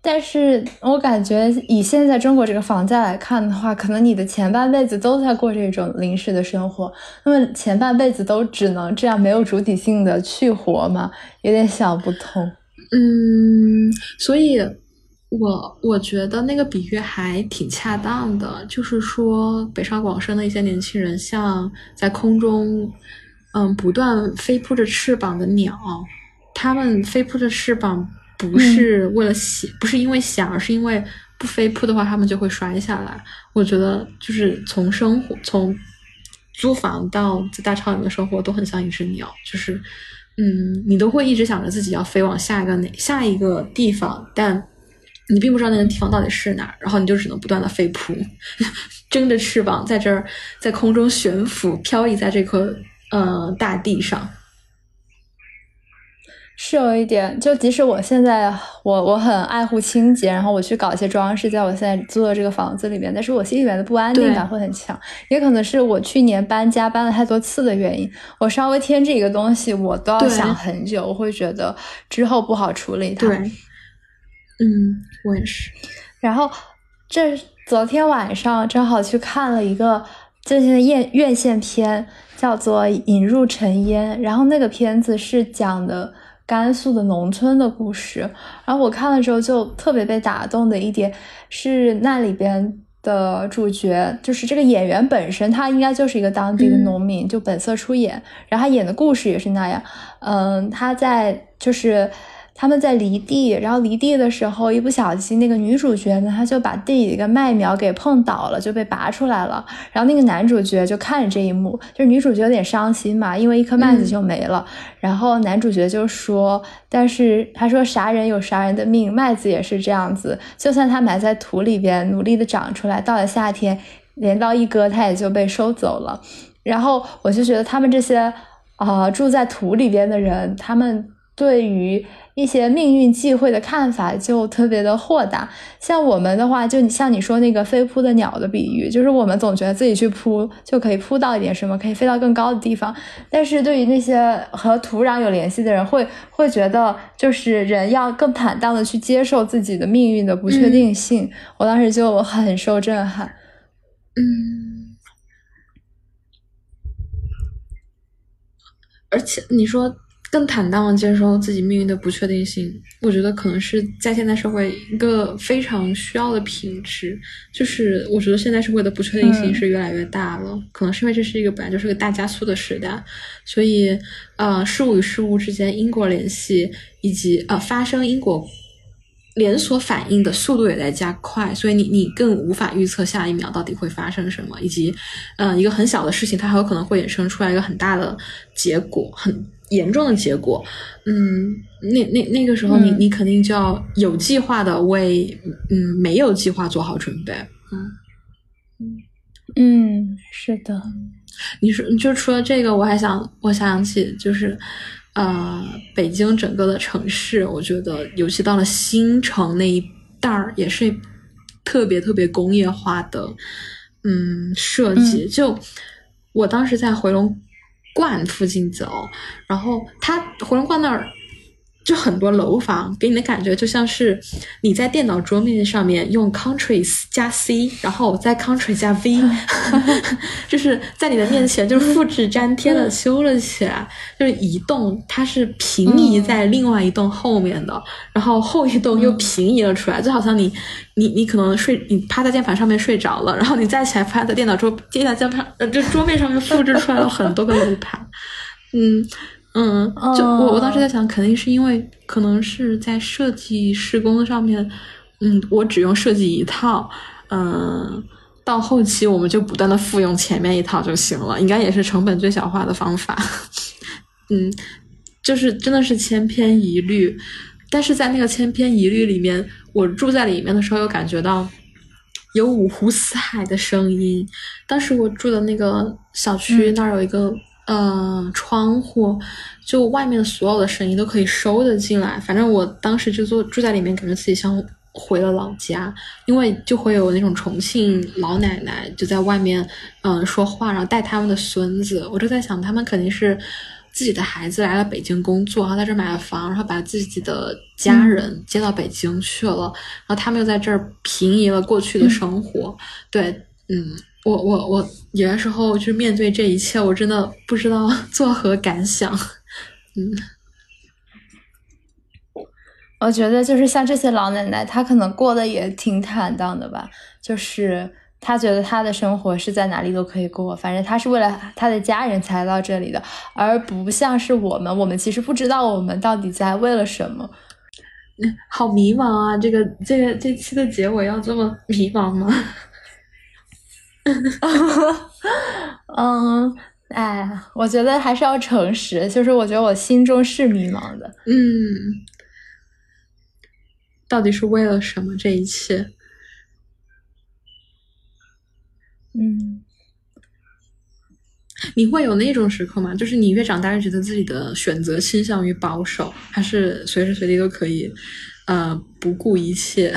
但是我感觉以现在中国这个房价来看的话，可能你的前半辈子都在过这种临时的生活，那么前半辈子都只能这样没有主体性的去活嘛？有点想不通。嗯，所以我我觉得那个比喻还挺恰当的，就是说北上广深的一些年轻人像在空中。嗯，不断飞扑着翅膀的鸟，它们飞扑着翅膀不是为了想，不是因为想，而是因为不飞扑的话，它们就会摔下来。我觉得就是从生活，从租房到在大厂里面生活，都很像一只鸟，就是嗯，你都会一直想着自己要飞往下一个哪下一个地方，但你并不知道那个地方到底是哪，然后你就只能不断的飞扑，睁着翅膀在这儿在空中悬浮漂移在这颗。嗯，大地上是有一点，就即使我现在我我很爱护清洁，然后我去搞一些装饰，在我现在租的这个房子里面，但是我心里面的不安定感会很强，也可能是我去年搬家搬了太多次的原因，我稍微添置一个东西，我都要想很久，我会觉得之后不好处理它。对，嗯，我也是。然后这昨天晚上正好去看了一个最近的院院线片。叫做《引入尘烟》，然后那个片子是讲的甘肃的农村的故事。然后我看了之后就特别被打动的一点是，那里边的主角就是这个演员本身，他应该就是一个当地的农民，就本色出演。然后他演的故事也是那样，嗯，他在就是他们在犁地，然后犁地的时候一不小心，那个女主角呢，她就把地里一个麦苗给碰倒了，就被拔出来了。然后那个男主角就看着这一幕，就是女主角有点伤心嘛，因为一颗麦子就没了。然后男主角就说：“但是他说啥人有啥人的命，麦子也是这样子，就算它埋在土里边努力的长出来，到了夏天镰刀一割，它也就被收走了。”然后我就觉得他们这些啊住在土里边的人，他们。对于一些命运际会的看法就特别的豁达，像我们的话，就像你说那个飞扑的鸟的比喻，就是我们总觉得自己去扑就可以扑到一点什么，可以飞到更高的地方。但是对于那些和土壤有联系的人，会会觉得就是人要更坦荡的去接受自己的命运的不确定性。我当时就很受震撼。嗯，而且你说。更坦荡的接受自己命运的不确定性，我觉得可能是在现代社会一个非常需要的品质。就是我觉得现代社会的不确定性是越来越大了，可能是因为这是一个本来就是个大加速的时代，所以呃，事物与事物之间因果联系以及呃发生因果连锁反应的速度也在加快，所以你你更无法预测下一秒到底会发生什么，以及嗯一个很小的事情，它还有可能会衍生出来一个很大的结果，很。严重的结果，嗯，那那那个时候，你你肯定就要有计划的为，嗯，没有计划做好准备，嗯嗯嗯，是的。你说，就除了这个，我还想，我想起就是，呃，北京整个的城市，我觉得，尤其到了新城那一带儿，也是特别特别工业化的，嗯，设计。就我当时在回龙。观附近走，然后他回龙观那儿就很多楼房，给你的感觉就像是你在电脑桌面上面用 Ctrl 加 C，然后再 Ctrl 加 V，就是在你的面前就是复制粘贴的修了起来，就是一栋它是平移在另外一栋后面的，然后后一栋又平移了出来，就好像你。你你可能睡，你趴在键盘上面睡着了，然后你再起来趴在电脑桌，电脑键盘呃，就桌面上面复制出来了很多个楼盘，嗯嗯，就我我当时在想，肯定是因为可能是在设计施工上面，嗯，我只用设计一套，嗯，到后期我们就不断的复用前面一套就行了，应该也是成本最小化的方法，嗯，就是真的是千篇一律。但是在那个千篇一律里面，我住在里面的时候，又感觉到有五湖四海的声音。当时我住的那个小区那儿有一个呃窗户，就外面的所有的声音都可以收得进来。反正我当时就住住在里面，感觉自己像回了老家，因为就会有那种重庆老奶奶就在外面嗯说话，然后带他们的孙子。我就在想，他们肯定是。自己的孩子来了北京工作，然后在这买了房，然后把自己的家人接到北京去了，然后他们又在这儿平移了过去的生活。对，嗯，我我我有的时候就是面对这一切，我真的不知道 作何感想。嗯，我觉得就是像这些老奶奶，她可能过得也挺坦荡的吧，就是。她觉得她的生活是在哪里都可以过，反正她是为了她的家人才到这里的，而不像是我们，我们其实不知道我们到底在为了什么。好迷茫啊！这个这个这期的结尾要这么迷茫吗？嗯，哎，我觉得还是要诚实，就是我觉得我心中是迷茫的。嗯，到底是为了什么这一切？嗯，你会有那种时刻吗？就是你越长大越觉得自己的选择倾向于保守，还是随时随地都可以，呃，不顾一切？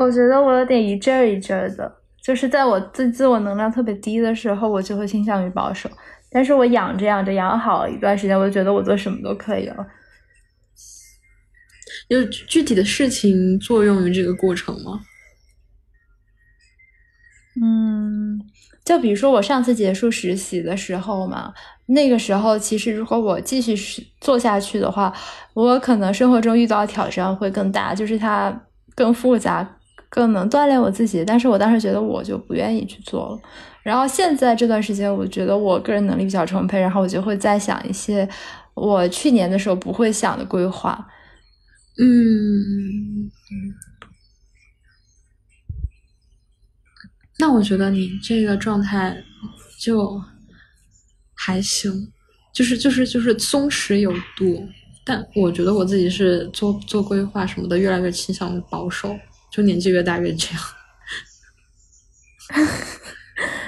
我觉得我有点一阵儿一阵儿的，就是在我自自我能量特别低的时候，我就会倾向于保守。但是我养着养着养好一段时间，我就觉得我做什么都可以了。有具体的事情作用于这个过程吗？嗯，就比如说我上次结束实习的时候嘛，那个时候其实如果我继续做下去的话，我可能生活中遇到的挑战会更大，就是它更复杂，更能锻炼我自己。但是我当时觉得我就不愿意去做了。然后现在这段时间，我觉得我个人能力比较充沛，然后我就会再想一些我去年的时候不会想的规划。嗯，那我觉得你这个状态就还行，就是就是就是松弛有度。但我觉得我自己是做做规划什么的，越来越倾向于保守，就年纪越大越这样。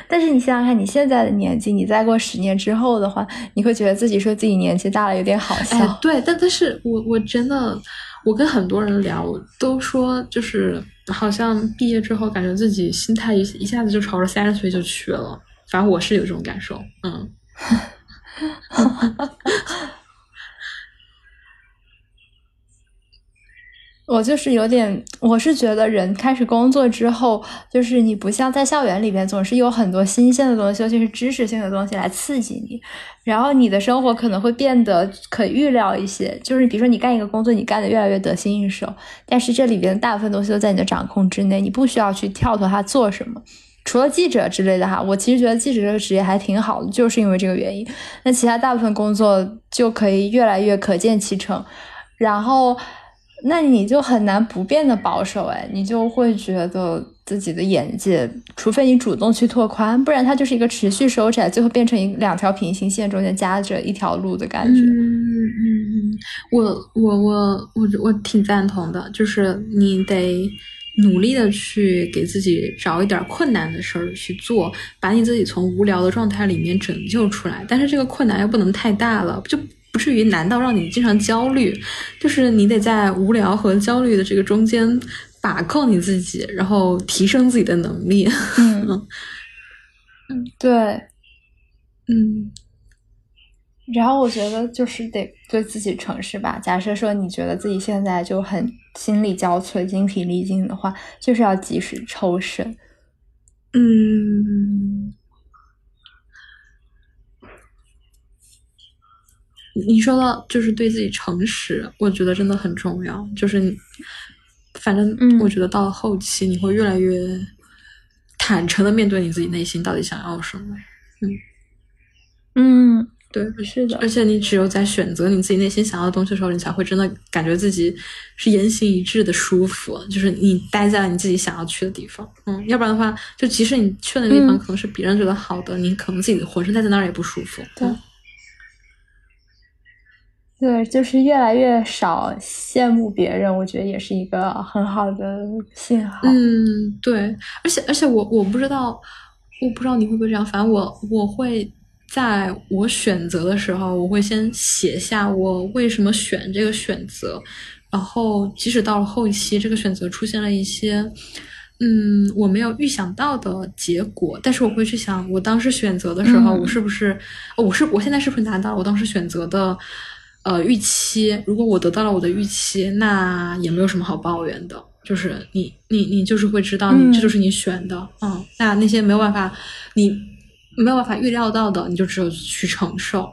但是你想想看，你现在的年纪，你再过十年之后的话，你会觉得自己说自己年纪大了有点好笑。对，但但是我我真的，我跟很多人聊，都说就是好像毕业之后，感觉自己心态一一下子就朝着三十岁就去了。反正我是有这种感受，嗯。我就是有点，我是觉得人开始工作之后，就是你不像在校园里边总是有很多新鲜的东西，尤其是知识性的东西来刺激你，然后你的生活可能会变得可预料一些。就是比如说你干一个工作，你干的越来越得心应手，但是这里边大部分东西都在你的掌控之内，你不需要去跳脱它做什么。除了记者之类的哈，我其实觉得记者这个职业还挺好的，就是因为这个原因。那其他大部分工作就可以越来越可见其成，然后。那你就很难不变的保守哎，你就会觉得自己的眼界，除非你主动去拓宽，不然它就是一个持续收窄，最后变成一两条平行线中间夹着一条路的感觉。嗯嗯嗯，我我我我我挺赞同的，就是你得努力的去给自己找一点困难的事儿去做，把你自己从无聊的状态里面拯救出来，但是这个困难又不能太大了，就。不至于难到让你经常焦虑，就是你得在无聊和焦虑的这个中间把控你自己，然后提升自己的能力。嗯 嗯，对，嗯。然后我觉得就是得对自己诚实吧。假设说你觉得自己现在就很心力交瘁、精疲力尽的话，就是要及时抽身。嗯。你说到就是对自己诚实，我觉得真的很重要。就是你反正我觉得到了后期，你会越来越坦诚的面对你自己内心到底想要什么。嗯嗯，对，是的。而且你只有在选择你自己内心想要的东西的时候，你才会真的感觉自己是言行一致的舒服。就是你待在了你自己想要去的地方。嗯，要不然的话，就即使你去的那个地方可能是别人觉得好的，你可能自己浑身待在那儿也不舒服。对。对，就是越来越少羡慕别人，我觉得也是一个很好的信号。嗯，对，而且而且我我不知道，我不知道你会不会这样，反正我我会在我选择的时候，我会先写下我为什么选这个选择，然后即使到了后期，这个选择出现了一些嗯我没有预想到的结果，但是我会去想，我当时选择的时候，我是不是我是我现在是不是拿到我当时选择的。呃，预期，如果我得到了我的预期，那也没有什么好抱怨的。就是你，你，你就是会知道，你这就是你选的，嗯。那那些没有办法，你没有办法预料到的，你就只有去承受，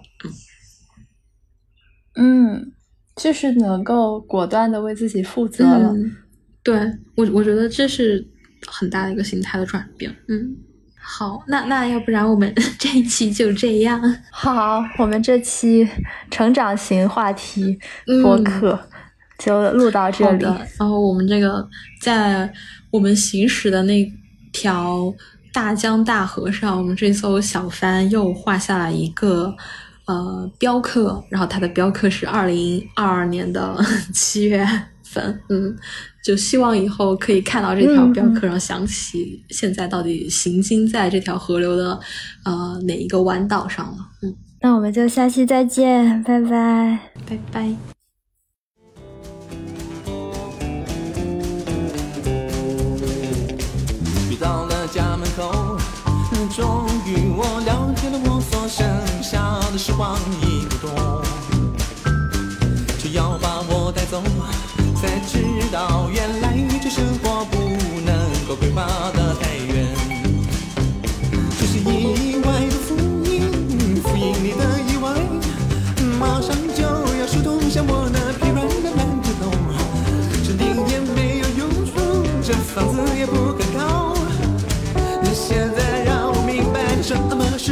嗯。嗯，就是能够果断的为自己负责了。对我，我觉得这是很大的一个心态的转变，嗯。好，那那要不然我们 这一期就这样。好，我们这期成长型话题播客就录到这里。然后我们这个在我们行驶的那条大江大河上，我们这艘小帆又画下了一个呃标刻，然后它的标刻是二零二二年的 七月份，嗯。就希望以后可以看到这条标刻，然后想起现在到底行经在这条河流的呃哪一个弯道上了。嗯，那我们就下期再见，拜拜，拜拜。到了家门口，终于我了解了我所剩下的时光已不多，才知道，原来这生活不能够规划的太远。这是意外的福音，福音里的意外，马上就要疏通像我那疲软的烂指头。这灵也没有用处，这房子也不可靠。现在让我明白，什么是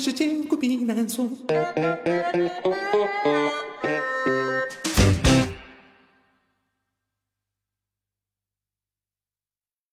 是千古避难所。